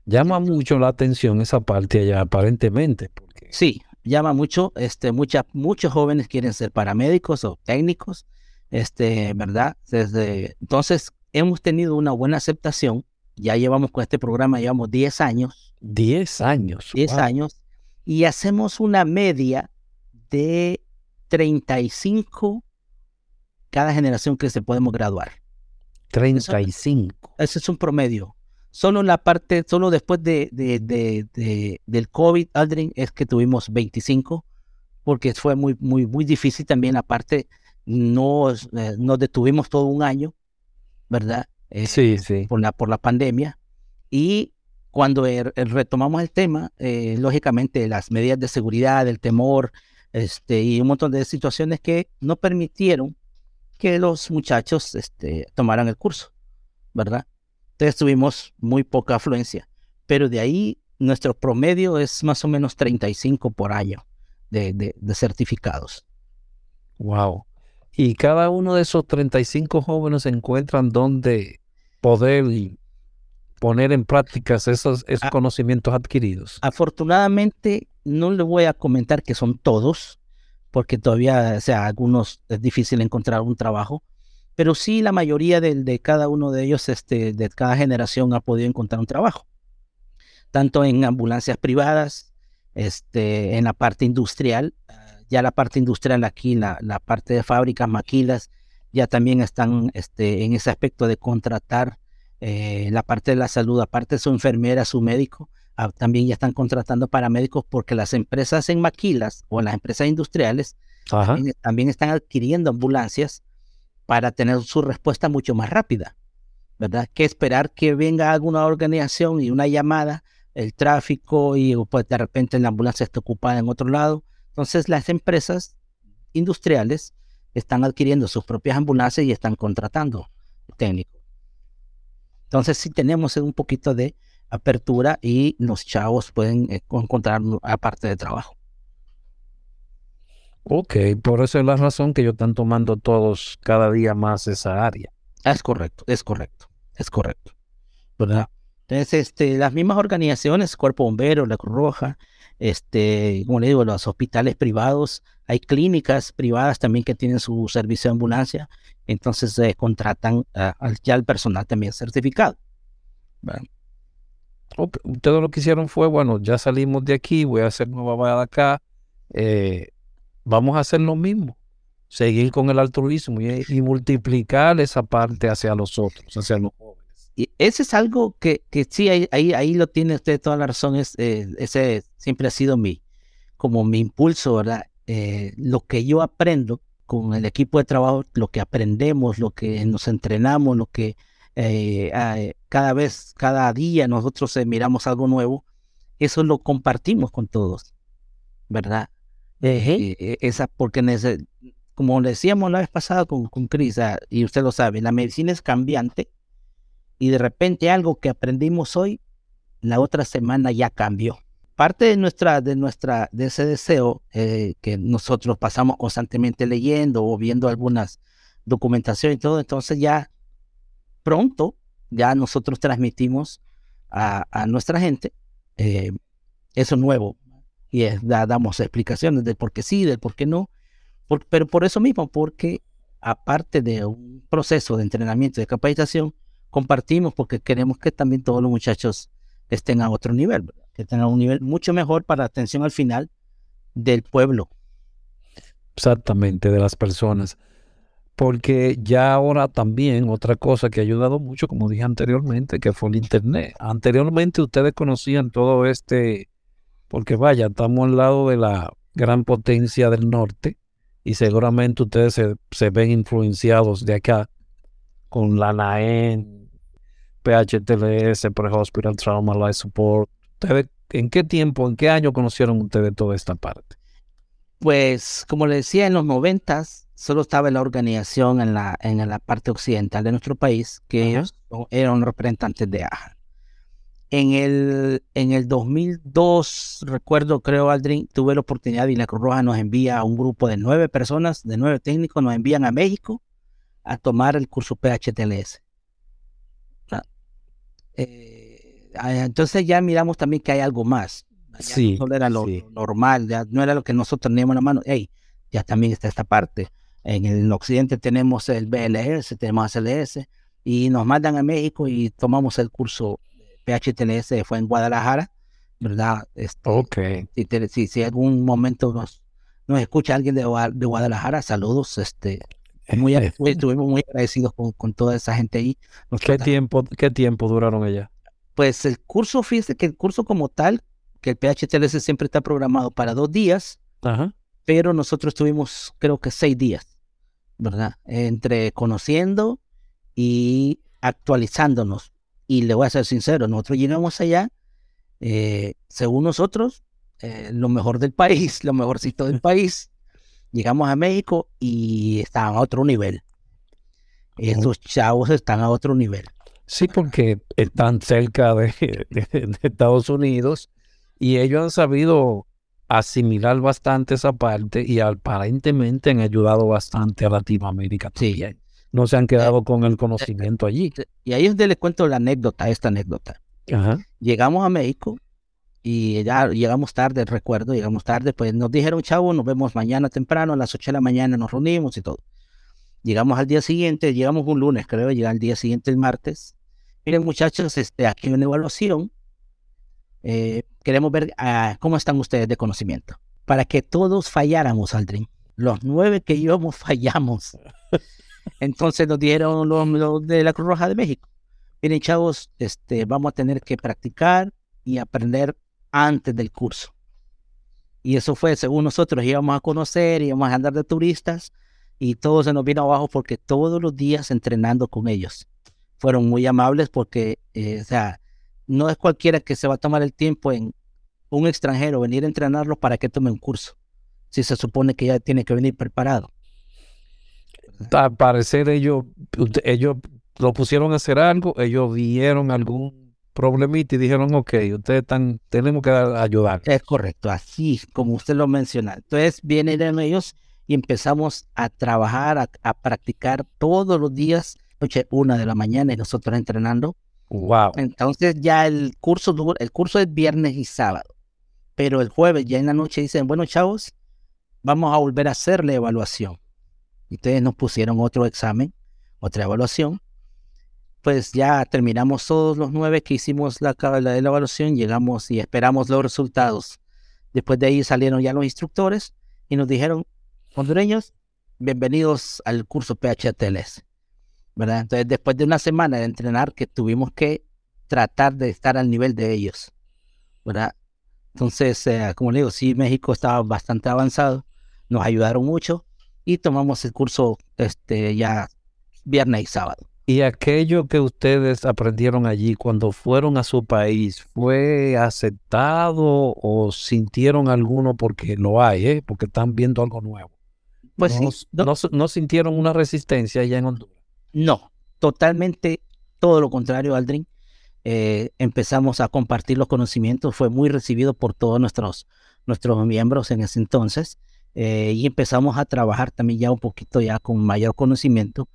Llama mucho la atención esa parte allá, aparentemente. Porque... Sí, llama mucho, este, mucha, muchos jóvenes quieren ser paramédicos o técnicos, este, ¿verdad? Desde, entonces, hemos tenido una buena aceptación, ya llevamos con este programa, llevamos 10 años. 10 años. 10 años, y hacemos una media de 35 cada generación que se podemos graduar. 35. Ese es un promedio. Solo la parte, solo después de, de, del COVID, Aldrin, es que tuvimos 25, porque fue muy, muy, muy difícil también. Aparte, no, eh, nos detuvimos todo un año, ¿verdad? Eh, sí, sí. Por la, por la pandemia. Y cuando er, er, retomamos el tema, eh, lógicamente las medidas de seguridad, el temor, este, y un montón de situaciones que no permitieron que los muchachos este, tomaran el curso, ¿verdad? Entonces tuvimos muy poca afluencia, pero de ahí nuestro promedio es más o menos 35 por año de, de certificados. Wow. Y cada uno de esos 35 jóvenes encuentran donde poder poner en práctica esos, esos conocimientos adquiridos? Afortunadamente, no le voy a comentar que son todos, porque todavía, o sea, algunos es difícil encontrar un trabajo, pero sí la mayoría de, de cada uno de ellos, este, de cada generación, ha podido encontrar un trabajo, tanto en ambulancias privadas, este, en la parte industrial, ya la parte industrial aquí, la, la parte de fábricas, maquilas, ya también están este, en ese aspecto de contratar eh, la parte de la salud, aparte su enfermera, su médico, ah, también ya están contratando paramédicos porque las empresas en maquilas o las empresas industriales también, están adquiriendo ambulancias para tener su respuesta mucho más rápida, ¿verdad? Que esperar que venga alguna organización y una llamada, el tráfico y pues de repente la ambulancia esté ocupada en otro lado. Entonces las empresas industriales están adquiriendo sus propias ambulancias y están contratando técnicos. Entonces sí tenemos un poquito de apertura y los chavos pueden eh, encontrar aparte de trabajo. Ok, por eso es la razón que ellos están tomando todos cada día más esa área. Es correcto, es correcto, es correcto. ¿Verdad? Entonces, este, las mismas organizaciones, Cuerpo Bombero, La Cruz Roja, este, como le digo, los hospitales privados, hay clínicas privadas también que tienen su servicio de ambulancia, entonces se contratan ya al personal también certificado. Ustedes lo que hicieron fue, bueno, ya salimos de aquí, voy a hacer nueva vaya acá, eh, vamos a hacer lo mismo, seguir con el altruismo y, multiplicar esa parte hacia los otros, hacia los jóvenes. Y ese es algo que, que sí, ahí, ahí, lo tiene usted toda la razón, eh, ese siempre ha sido mi, como mi impulso, ¿verdad? Eh, lo que yo aprendo con el equipo de trabajo, lo que aprendemos, lo que nos entrenamos, lo que cada vez, cada día nosotros eh, miramos algo nuevo, eso lo compartimos con todos, ¿verdad? esa, porque como decíamos la vez pasada con, con Cris, ah, y usted lo sabe, la medicina es cambiante y de repente algo que aprendimos hoy, la otra semana ya cambió parte de nuestra, de nuestra, de ese deseo eh, que nosotros pasamos constantemente leyendo o viendo algunas documentaciones y todo, entonces ya pronto ya nosotros transmitimos a, nuestra gente eh, eso nuevo y damos explicaciones del por qué sí, del por qué no, pero por eso mismo, porque aparte de un proceso de entrenamiento y de capacitación, compartimos porque queremos que también todos los muchachos estén a otro nivel que tenga un nivel mucho mejor para atención al final del pueblo. Exactamente, de las personas. Porque ya ahora también otra cosa que ha ayudado mucho, como dije anteriormente, que fue el Internet. Anteriormente ustedes conocían todo este porque vaya, estamos al lado de la gran potencia del norte y seguramente ustedes se, ven influenciados de acá con la NAEN, PHTLS, Pre-Hospital Trauma Life Support. ¿En qué tiempo, en qué año conocieron ustedes toda esta parte? Pues, como le decía, en los noventas solo estaba la organización en la, en la parte occidental de nuestro país, que ellos eran representantes de AJA. En el, en el 2002, recuerdo, creo, Aldrin, tuve la oportunidad y la Cruz Roja nos envía a un grupo de nueve personas, de nueve técnicos, nos envían a México a tomar el curso PHTLS. Eh, entonces ya miramos también que hay algo más. sí, no era lo, normal, ya no era lo que nosotros teníamos en la mano. Hey, ya también está esta parte. En el occidente tenemos el BLS, tenemos LS, y nos mandan a México y tomamos el curso PHTLS fue en Guadalajara, ¿verdad? Este, ok. Si, si, algún momento nos, nos escucha alguien de, de Guadalajara, saludos. Este, *laughs* muy, estuvimos muy agradecidos con, con, toda esa gente ahí. ¿Qué tiempo, ¿Qué tiempo duraron allá? Pues el curso, fíjese que el curso como tal, que el PHTLS siempre está programado para dos días, Ajá. pero nosotros tuvimos creo que seis días, ¿verdad? Entre conociendo y actualizándonos. Y le voy a ser sincero, nosotros llegamos allá, eh, según nosotros, eh, lo mejor del país, *laughs* lo mejorcito del país. Llegamos a México y estaban a otro nivel. Esos chavos están a otro nivel. Sí, porque están cerca de, Estados Unidos y ellos han sabido asimilar bastante esa parte y aparentemente han ayudado bastante a Latinoamérica también no se han quedado con el conocimiento allí. Y ahí es donde les cuento la anécdota, esta anécdota. Llegamos a México y ya llegamos tarde, recuerdo, llegamos tarde, pues nos dijeron, chavo, nos vemos mañana temprano, a las 8 de la mañana nos reunimos y todo. Llegamos al día siguiente, llegamos un lunes, creo, llega al día siguiente el martes. Miren, muchachos, este, aquí hay una evaluación. Eh, queremos ver ah, cómo están ustedes de conocimiento. Para que todos falláramos, Aldrin. Los nueve que *laughs* íbamos fallamos. Entonces nos dieron los, de la Cruz Roja de México. Miren, chavos, este, vamos a tener que practicar y aprender antes del curso. Y eso fue, según nosotros, íbamos a conocer, íbamos a andar de turistas y todo se nos vino abajo porque todos los días entrenando con ellos. Fueron muy amables porque, eh, o sea, no es cualquiera que se va a tomar el tiempo en un extranjero venir a entrenarlo para que tome un curso. Si se supone que ya tiene que venir preparado al parecer ellos, ellos lo pusieron a hacer algo, ellos vieron algún problemita y dijeron, ok, ustedes están, tenemos que ayudar. Es correcto, así como usted lo menciona. Entonces vienen ellos y empezamos a trabajar, a, practicar todos los días, noche una de la mañana y nosotros entrenando. Wow. Entonces ya el curso, el curso es viernes y sábado, pero el jueves ya en la noche dicen, bueno chavos, vamos a volver a hacer la evaluación ustedes nos pusieron otro examen, otra evaluación. Pues ya terminamos todos los nueve que hicimos la, la, evaluación, llegamos y esperamos los resultados. Después de ahí salieron ya los instructores y nos dijeron, hondureños, bienvenidos al curso PHTLS. ¿Verdad? Entonces, después de una semana de entrenar, que tuvimos que tratar de estar al nivel de ellos, ¿verdad? Entonces, eh, como le digo, sí, México estaba bastante avanzado, nos ayudaron mucho y tomamos el curso este, ya viernes y sábado. ¿Y aquello que ustedes aprendieron allí cuando fueron a su país fue aceptado o sintieron alguno porque lo hay, eh? porque están viendo algo nuevo? Pues no, sí. No, sintieron una resistencia allá en Honduras? No, totalmente todo lo contrario, Aldrin. Eh, empezamos a compartir los conocimientos, fue muy recibido por todos nuestros, nuestros miembros en ese entonces. Eh, y empezamos a trabajar también ya un poquito ya con mayor conocimiento,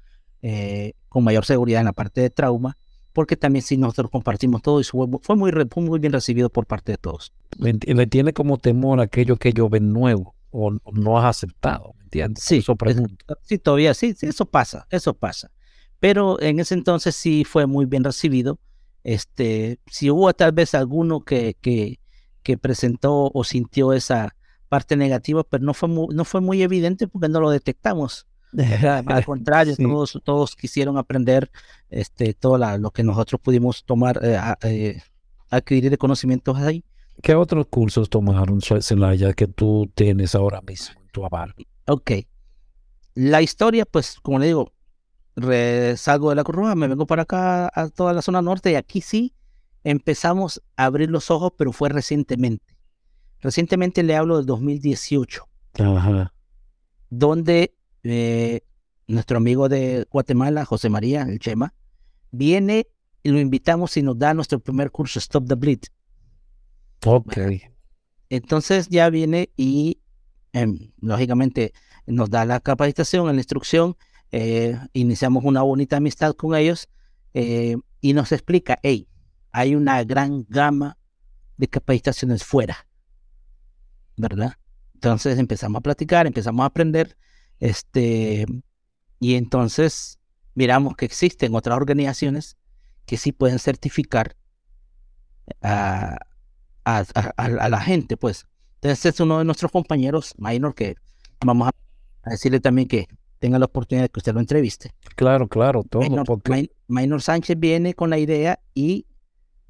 eh, con mayor seguridad en la parte de trauma, porque también sí nosotros compartimos todo y fue, muy, muy bien recibido por parte de todos. ¿Le tiene como temor aquello que ellos ven nuevo o no has aceptado? ¿Me entiendes? Sí, eso sí, todavía sí, sí, eso pasa, eso pasa. Pero en ese entonces sí fue muy bien recibido. Este, si hubo tal vez alguno que, que, que presentó o sintió esa, parte negativa, pero no fue muy, no fue muy evidente porque no lo detectamos. Al *laughs* contrario, todos, todos quisieron aprender este, todo lo que nosotros pudimos tomar, eh, eh, adquirir de conocimientos ahí. ¿Qué otros cursos tomaron, Celaya, que tú tienes ahora mismo en tu aval? Ok. La historia, pues, como le digo, salgo de la Cruz me vengo para acá a toda la zona norte y aquí sí empezamos a abrir los ojos, pero fue recientemente. Recientemente le hablo del 2018, Ajá. donde eh, nuestro amigo de Guatemala, José María, el Chema, viene y lo invitamos y nos da nuestro primer curso, Stop the Bleed. Ok. Entonces ya viene y, em, lógicamente, nos da la capacitación, la instrucción, eh, iniciamos una bonita amistad con ellos eh, y nos explica, hey, hay una gran gama de capacitaciones fuera, ¿verdad? Entonces empezamos a platicar, empezamos a aprender, este, y entonces miramos que existen otras organizaciones que sí pueden certificar a, la gente, pues. Entonces es uno de nuestros compañeros, Minor, que vamos a decirle también que tenga la oportunidad de que usted lo entreviste. Claro, claro, todo. Minor, Sánchez viene con la idea y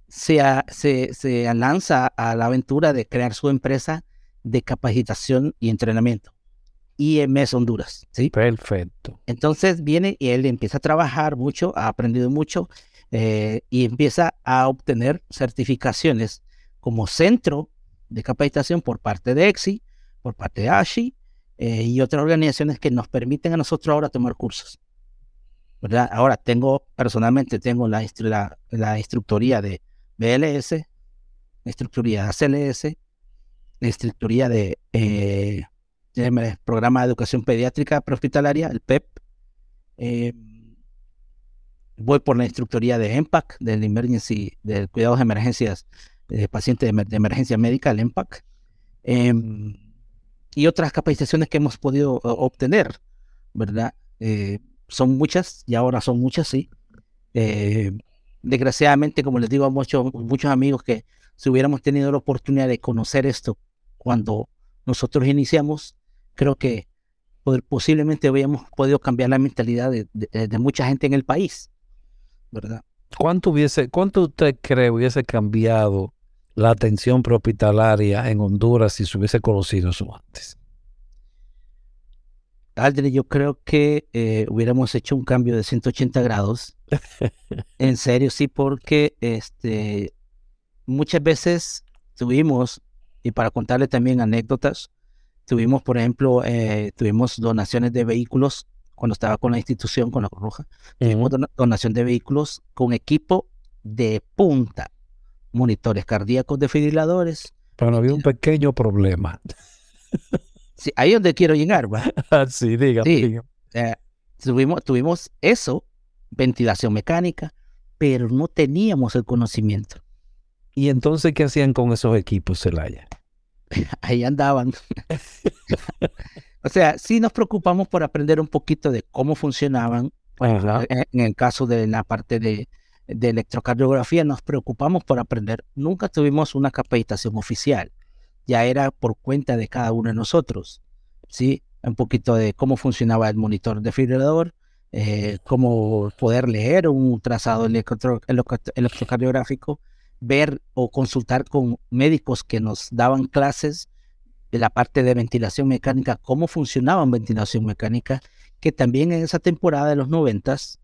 se, se, se lanza a la aventura de crear su empresa de capacitación y entrenamiento. IMS Honduras. ¿sí? Perfecto. Entonces viene y él empieza a trabajar mucho, ha aprendido mucho eh, y empieza a obtener certificaciones como centro de capacitación por parte de EXI, por parte de ASHI eh, y otras organizaciones que nos permiten a nosotros ahora tomar cursos. ¿verdad? Ahora tengo, personalmente tengo la, la, instructoría de BLS, la instructoría de ACLS, la instructoría de eh, Programa de Educación Pediátrica Prehospitalaria, el PEP. E eh, voy por la instructoría de EMPAC, del Emergency, del Cuidados de Emergencias de Pacientes de, Emergencia Médica, el EMPAC. Em, y otras capacitaciones que hemos podido obtener, ¿verdad? Eh, son muchas, y ahora son muchas, sí. Eh, desgraciadamente, como les digo a muchos, muchos amigos, que si hubiéramos tenido la oportunidad de conocer esto cuando nosotros iniciamos, creo que posiblemente habíamos podido cambiar la mentalidad de, mucha gente en el país, ¿verdad? ¿Cuánto, hubiese, ¿Cuánto usted cree hubiese cambiado la atención prehospitalaria en Honduras si se hubiese conocido eso antes? Aldri, yo creo que eh, hubiéramos hecho un cambio de 180 grados. *laughs* en serio, sí, porque este, muchas veces tuvimos, y para contarle también anécdotas, Tuvimos, por ejemplo, eh, tuvimos donaciones de vehículos cuando estaba con la institución, con la Cruz Roja. Tuvimos donación de vehículos con equipo de punta, monitores cardíacos, defibriladores. Pero había un pequeño problema. Sí, ahí es donde quiero llegar, ¿va? *laughs* Sí, diga. Sí, eh, tuvimos, tuvimos eso, ventilación mecánica, pero no teníamos el conocimiento. ¿Y entonces qué hacían con esos equipos, Celaya? *laughs* ahí andaban. *laughs* o sea, sí nos preocupamos por aprender un poquito de cómo funcionaban. en, el caso de la parte de, electrocardiografía, nos preocupamos por aprender. Nunca tuvimos una capacitación oficial. Ya era por cuenta de cada uno de nosotros. ¿sí? Un poquito de cómo funcionaba el monitor defibrilador, eh, cómo poder leer un trazado electrocardiográfico, ver o consultar con médicos que nos daban clases de la parte de ventilación mecánica, cómo funcionaba ventilación mecánica, que también en esa temporada de los noventas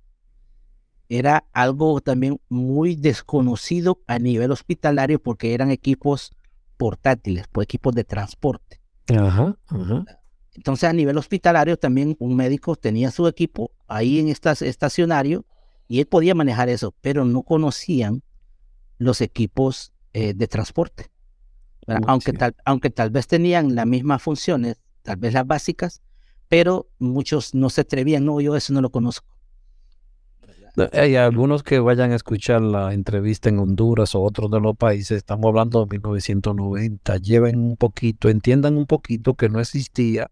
era algo también muy desconocido a nivel hospitalario porque eran equipos portátiles, pues equipos de transporte. Entonces a nivel hospitalario también un médico tenía su equipo ahí en este estacionario y él podía manejar eso, pero no conocían los equipos eh, de transporte. aunque, tal, aunque tal vez tenían las mismas funciones, tal vez las básicas, pero muchos no se atrevían, no, yo eso no lo conozco. Hay algunos que vayan a escuchar la entrevista en Honduras o otros de los países, estamos hablando de 1990, lleven un poquito, entiendan un poquito que no existía.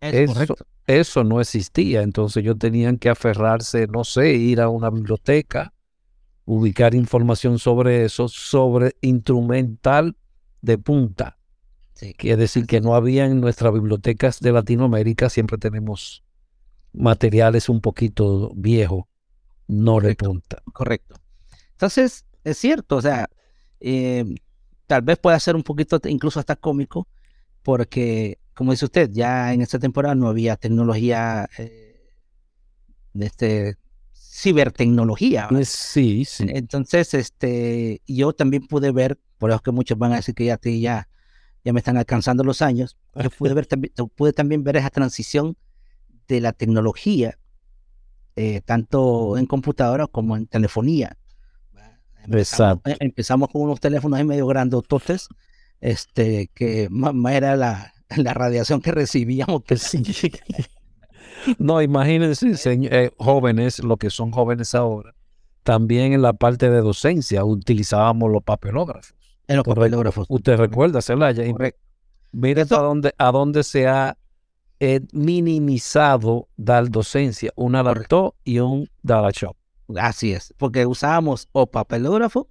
eso, eso no existía, entonces ellos tenían que aferrarse, no sé, ir a una biblioteca, ubicar información sobre eso, sobre instrumental de punta. Quiere decir que no había en nuestras bibliotecas de Latinoamérica, siempre tenemos materiales un poquito viejos, no de punta. Correcto. Entonces, es cierto, o sea, eh, tal vez pueda ser un poquito incluso hasta cómico, porque, como dice usted, ya en esta temporada no había tecnología eh, de este cibertecnología. Sí, sí. Entonces, este, yo también pude ver, por eso que muchos van a decir que ya, ya, ya me están alcanzando los años, yo pude ver también, pude también ver esa transición de la tecnología, eh, tanto en computadora como en telefonía. Empezamos, Exacto. Empezamos con unos teléfonos ahí medio grandototes, este, que más, era la, *laughs* la, radiación que recibíamos. Que *laughs* sí. No, imagínense, eh, jóvenes, lo que son jóvenes ahora, también en la parte de docencia utilizábamos los papelógrafos. En los papelógrafos. Usted recuerda, Celaya. Mire a dónde, a dónde se ha minimizado dar docencia, un adaptó y un data shop. Así es, porque usábamos o papelógrafo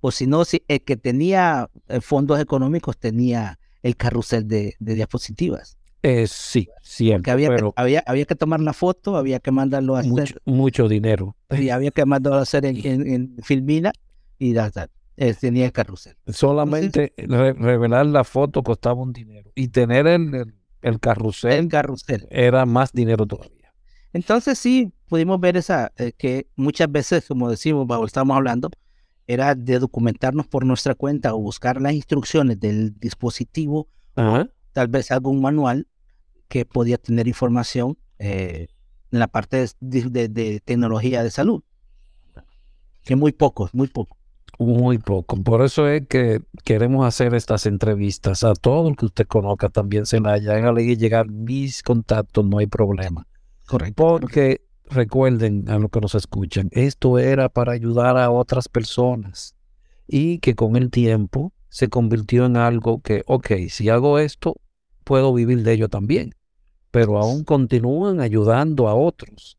o si no, si el que tenía eh, fondos económicos tenía el carrusel de diapositivas. Eh, sí, siempre. Había, que, había, había, que tomar la foto, había que mandarlo a hacer. Mucho, dinero. Y había que mandarlo a hacer en, Filmina y ya, eh, tenía el carrusel. Solamente revelar la foto costaba un dinero. Y tener el, el, carrusel, el carrusel era más dinero todavía. Entonces sí, pudimos ver esa, eh, que muchas veces, como decimos, estábamos hablando, era de documentarnos por nuestra cuenta o buscar las instrucciones del dispositivo tal vez algún manual que podía tener información eh, en la parte de, tecnología de salud. Que muy poco, muy poco. Muy poco. Por eso es que queremos hacer estas entrevistas a todo el que usted conozca también, se la hagan y llegar mis contactos, no hay problema. Correcto. Porque recuerden a lo que nos escuchan, esto era para ayudar a otras personas y que con el tiempo se convirtió en algo que, ok, si hago esto, puedo vivir de ello también. Pero aún continúan ayudando a otros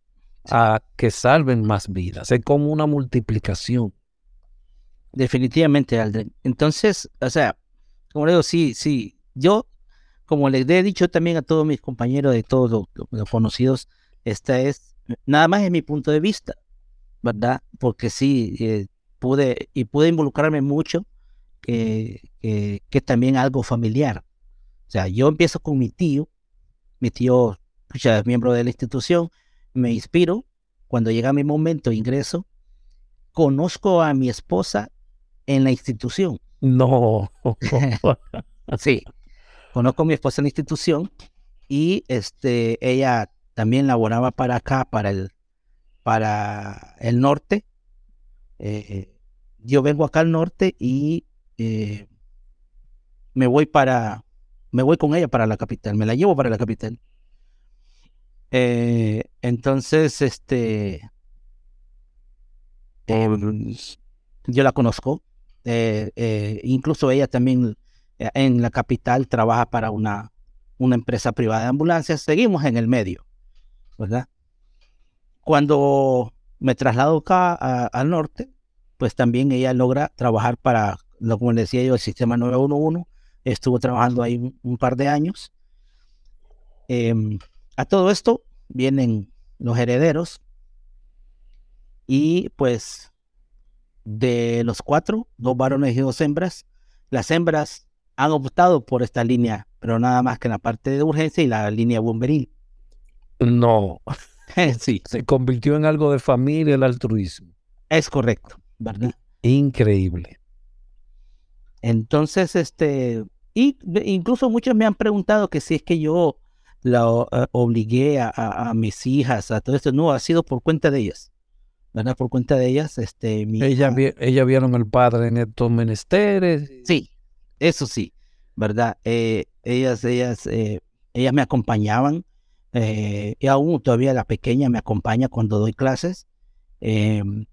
a que salven más vidas. Es como una multiplicación. Definitivamente, Aldrin. Entonces, o sea, como le digo, sí, sí. Yo, como les he dicho también a todos mis compañeros de todos los, conocidos, esta es, nada más es mi punto de vista, ¿verdad? Porque sí, eh, pude, y pude involucrarme mucho, que, que también algo familiar. O sea, yo empiezo con mi tío, mi tío es miembro de la institución, me inspiro, cuando llega mi momento ingreso, conozco a mi esposa en la institución. No. *laughs* sí, conozco a mi esposa en la institución y este, ella también laboraba para acá, para el, para el norte. Eh, yo vengo acá al norte y eh, me voy para, me voy con ella para la capital, me la llevo para la capital. Eh, entonces, este, em, yo la conozco. Eh, eh, incluso ella también en la capital trabaja para una, una empresa privada de ambulancias. Seguimos en el medio, ¿verdad? Cuando me traslado acá al norte, pues también ella logra trabajar para, como le decía yo, el sistema 911 estuvo trabajando ahí un, par de años. Em, a todo esto vienen los herederos y pues de los cuatro, dos varones y dos hembras, las hembras han optado por esta línea, pero nada más que en la parte de urgencia y la línea bomberil. No. *laughs* sí. Se convirtió en algo de familia el altruismo. Es correcto, ¿verdad? Increíble. Entonces, este, y incluso muchos me han preguntado que si es que yo la eh, obligué a, mis hijas a todo esto, no, ha sido por cuenta de ellas. ¿Verdad? Por cuenta de ellas, este, mi ella, ella vieron al padre en estos menesteres. Sí, eso sí, ¿verdad? Eh, ellas, ellas, eh, ellas me acompañaban, y aún todavía la pequeña me acompaña cuando doy clases. Em,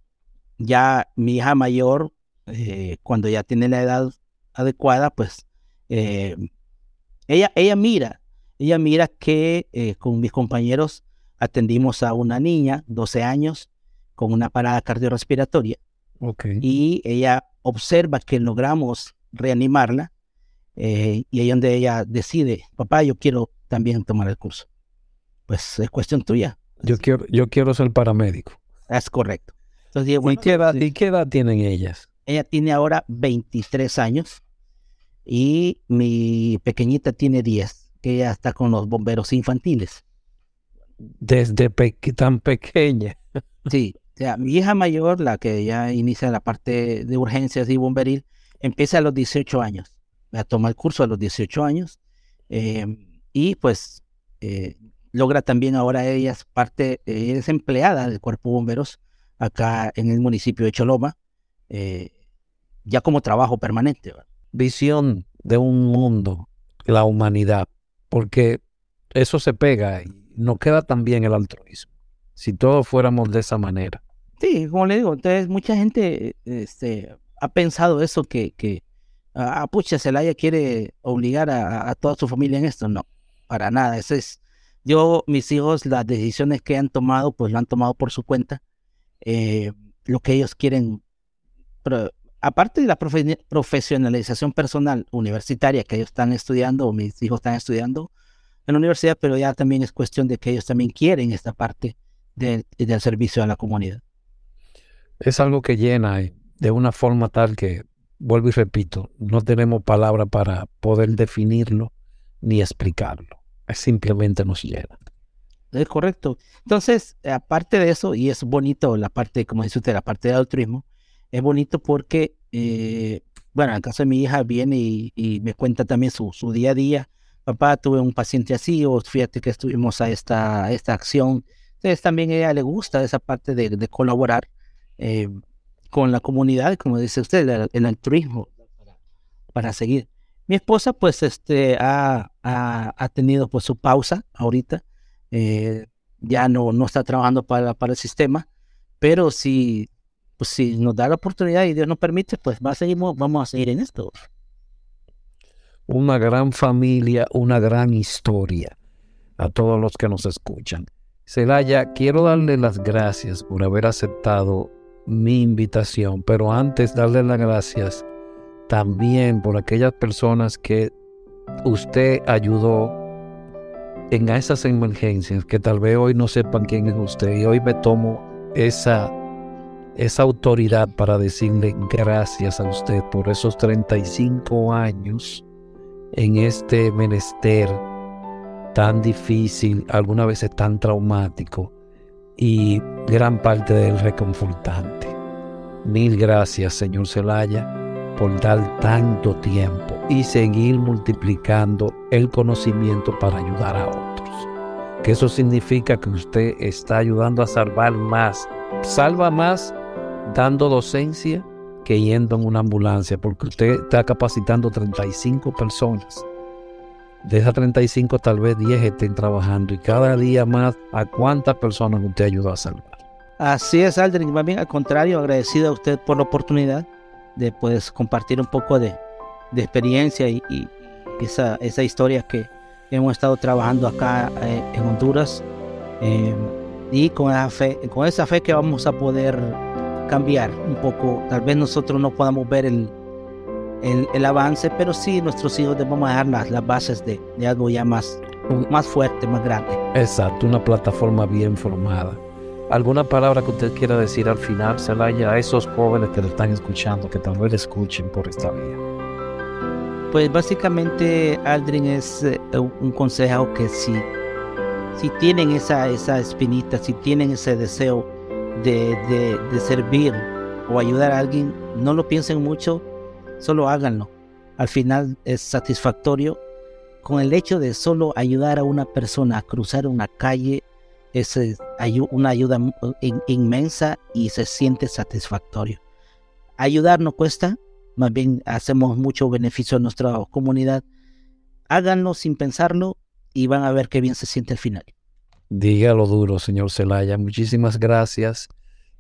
ya mi hija mayor eh, cuando ya tiene la edad adecuada, pues eh, ella, ella mira, ella mira que eh, con mis compañeros atendimos a una niña, 12 años, con una parada cardiorrespiratoria. Okay. Y ella observa que logramos reanimarla y ahí donde ella decide, papá, yo quiero también tomar el curso. Pues es cuestión tuya. Yo quiero, yo quiero ser paramédico. Es correcto. Entonces, ¿Y, qué edad, ¿Y qué edad tienen ellas? Ella tiene ahora 23 años. y mi pequeñita tiene 10, que ya está con los bomberos infantiles. Desde tan pequeña. Sí, mi hija mayor, la que ya inicia la parte de urgencias y bomberil, empieza a los 18 años. toma el curso a los 18 años em, y pues eh, logra también ahora ella es parte, es empleada del cuerpo de bomberos acá en el municipio de Choloma, eh, ya como trabajo permanente. Visión de un mundo, la humanidad, porque eso se pega y no queda tan bien el altruismo, si todos fuéramos de esa manera. Sí, como le digo, entonces mucha gente este, ha pensado eso que, que ah, pucha, Celaya quiere obligar a, toda su familia en esto. No, para nada. Eso es, yo, mis hijos, las decisiones que han tomado, pues lo han tomado por su cuenta. Eh, lo que ellos quieren, pero, aparte de la profesionalización personal universitaria que ellos están estudiando, o mis hijos están estudiando en la universidad, pero ya también es cuestión de que ellos también quieren esta parte del servicio a la comunidad es algo que llena de una forma tal que, vuelvo y repito, no tenemos palabra para poder definirlo ni explicarlo. Es simplemente nos llena. Es correcto. Entonces, aparte de eso, y es bonito la parte, como dice usted, la parte de altruismo, es bonito porque, eh, bueno, en el caso de mi hija viene y, me cuenta también su, su, día a día. Papá, tuve un paciente así, o fíjate que estuvimos a esta, esta acción. Entonces, también a ella le gusta esa parte de colaborar eh, con la comunidad, como dice usted, el, altruismo para, seguir. Mi esposa, pues, este, ha, ha, tenido pues su pausa ahorita. Eh, ya no, no está trabajando para, para el sistema, pero si, pues, si nos da la oportunidad y Dios nos permite, pues va a seguir, vamos a seguir en esto. Una gran familia, una gran historia a todos los que nos escuchan. Celaya, quiero darle las gracias por haber aceptado mi invitación, pero antes darle las gracias también por aquellas personas que usted ayudó en esas emergencias, que tal vez hoy no sepan quién es usted. Y hoy me tomo esa, esa autoridad para decirle gracias a usted por esos 35 años en este menester tan difícil, algunas veces tan traumático y gran parte del reconfortante. Mil gracias, señor Celaya, por dar tanto tiempo y seguir multiplicando el conocimiento para ayudar a otros. Que eso significa que usted está ayudando a salvar más. Salva más dando docencia que yendo en una ambulancia, porque usted está capacitando 35 personas de esas 35 tal vez 10 estén trabajando y cada día más a cuántas personas usted ayudó a salvar. Así es, Aldrin, más bien al contrario, agradecido a usted por la oportunidad de pues, compartir un poco de, experiencia y, esa, esa, historia que hemos estado trabajando acá eh, en Honduras eh, y con esa, fe, con esa fe que vamos a poder cambiar un poco. Tal vez nosotros no podamos ver el, el, avance, pero sí nuestros hijos debemos dejar las, las bases de, de, algo ya más, más fuerte, más grande. Exacto, una plataforma bien formada. ¿Alguna palabra que usted quiera decir al final, Celaya, a esos jóvenes que lo están escuchando, que tal vez escuchen por esta vía? Pues básicamente, Aldrin, es eh, un consejo que si, si tienen esa, esa espinita, si tienen ese deseo de, de, de servir o ayudar a alguien, no lo piensen mucho, solo háganlo. Al final es satisfactorio. Con el hecho de solo ayudar a una persona a cruzar una calle, es una ayuda inmensa y se siente satisfactorio. Ayudar no cuesta, más bien hacemos mucho beneficio a nuestra comunidad. Háganlo sin pensarlo y van a ver qué bien se siente al final. Dígalo duro, señor Celaya. Muchísimas gracias.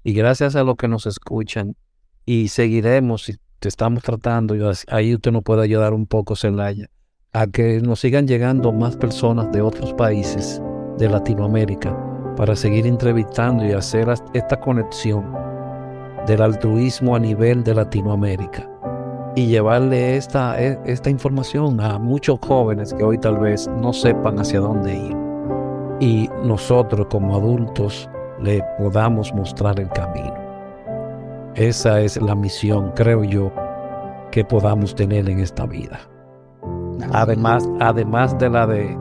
Y gracias a los que nos escuchan. Y seguiremos estamos tratando, y ahí usted nos puede ayudar un poco, Celaya, a que nos sigan llegando más personas de otros países de Latinoamérica para seguir entrevistando y hacer esta conexión del altruismo a nivel de Latinoamérica y llevarle esta, e, esta información a muchos jóvenes que hoy tal vez no sepan hacia dónde ir. Y nosotros como adultos le podamos mostrar el camino. Esa es la misión, creo yo, que podamos tener en esta vida. Además, además de la de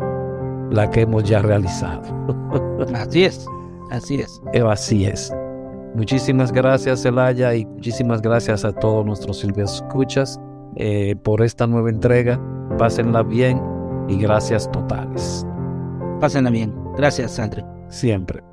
la que hemos ya realizado. *laughs* Así es, así es. Así es. Muchísimas gracias, Elaya, y muchísimas gracias a todos nuestros silvios escuchas eh, por esta nueva entrega. Pásenla bien y gracias totales. Pásenla bien. Gracias, André. Siempre.